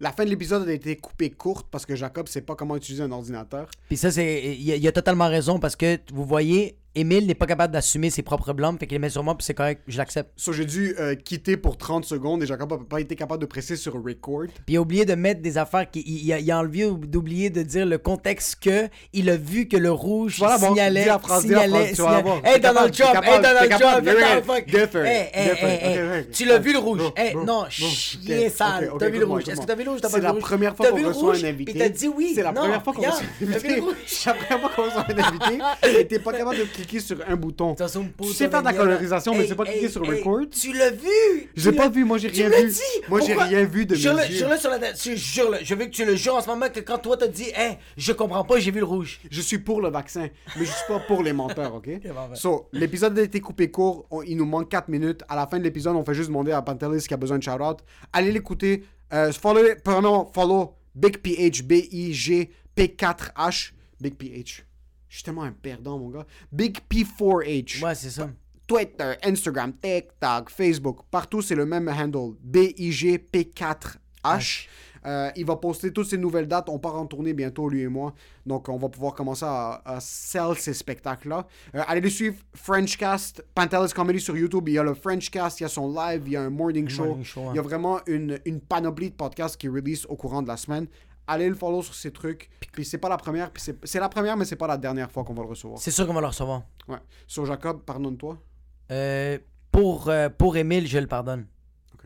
La fin de l'épisode a été coupée courte parce que Jacob sait pas comment utiliser un ordinateur. Puis ça, c'est. Il a, il a totalement raison parce que vous voyez, Émile n'est pas capable d'assumer ses propres blâmes, fait qu'il les met sur moi, puis c'est correct, je l'accepte. So, j'ai dû euh, quitter pour 30 secondes et Jacob n'a pas été capable de presser sur record. Puis il a oublié de mettre des affaires, qui, il, il a, il a d'oublier de dire le contexte que il a vu que le rouge Voilà, bon, signalait, dis la signalait, tu vas la signalait. Hey Donald Trump, hey Donald Trump, hey, Hey. Tu l'as vu le rouge? Hey, non, chien sale. T'as vu le rouge? Est-ce que t'as vu le rouge? T'as pas C'est vu la le rouge? première fois qu'on reçoit un invité. T'as dit oui. C'est la première fois qu'on reçoit un invité. C'est la première fois qu'on reçoit un invité et t'es pas capable de cliquer sur un bouton. Tu sais faire de la colorisation, mais Hey, tu sais pas cliquer hey, sur hey, record. Tu l'as vu? J'ai pas vu, moi j'ai rien vu. dit? Moi j'ai rien vu de mes Jure-le, yeux. jure-le sur la tête. Je jure-le. Je veux que tu le jures en ce moment que quand toi t'as dit, hey, je comprends pas, j'ai vu le rouge. Je suis pour le vaccin, mais je suis pas pour les menteurs, ok? parfait. So, l'épisode a été coupé court, on- il nous manque 4 minutes. À la fin de l'épisode, on fait juste demander à Pantelis qui a besoin de shout-out. Allez l'écouter. Euh, follow, pardon, follow Big PH, B-I-G, P4H, Big PH. Je suis tellement un perdant, mon gars. Big P4H. Ouais, c'est ça. Twitter, Instagram, TikTok, Facebook, partout c'est le même handle. BIGP4H. Euh, il va poster toutes ses nouvelles dates. On part en tournée bientôt, lui et moi. Donc, on va pouvoir commencer à, à sell ces spectacles-là. Euh, allez le suivre, Frenchcast, Pantelis Comedy sur YouTube. Il y a le Frenchcast, il y a son live, il y a un morning show. Morning show, ouais. Il y a vraiment une, une panoplie de podcasts qui release au courant de la semaine. Allez le follow sur ces trucs. Puis c'est pas la première, puis c'est c'est la première, mais c'est pas la dernière fois qu'on va le recevoir. C'est sûr qu'on va le recevoir. Ouais. Sur Jacob, pardonne-toi. Euh, pour, euh, pour Émile, je le pardonne. Ok.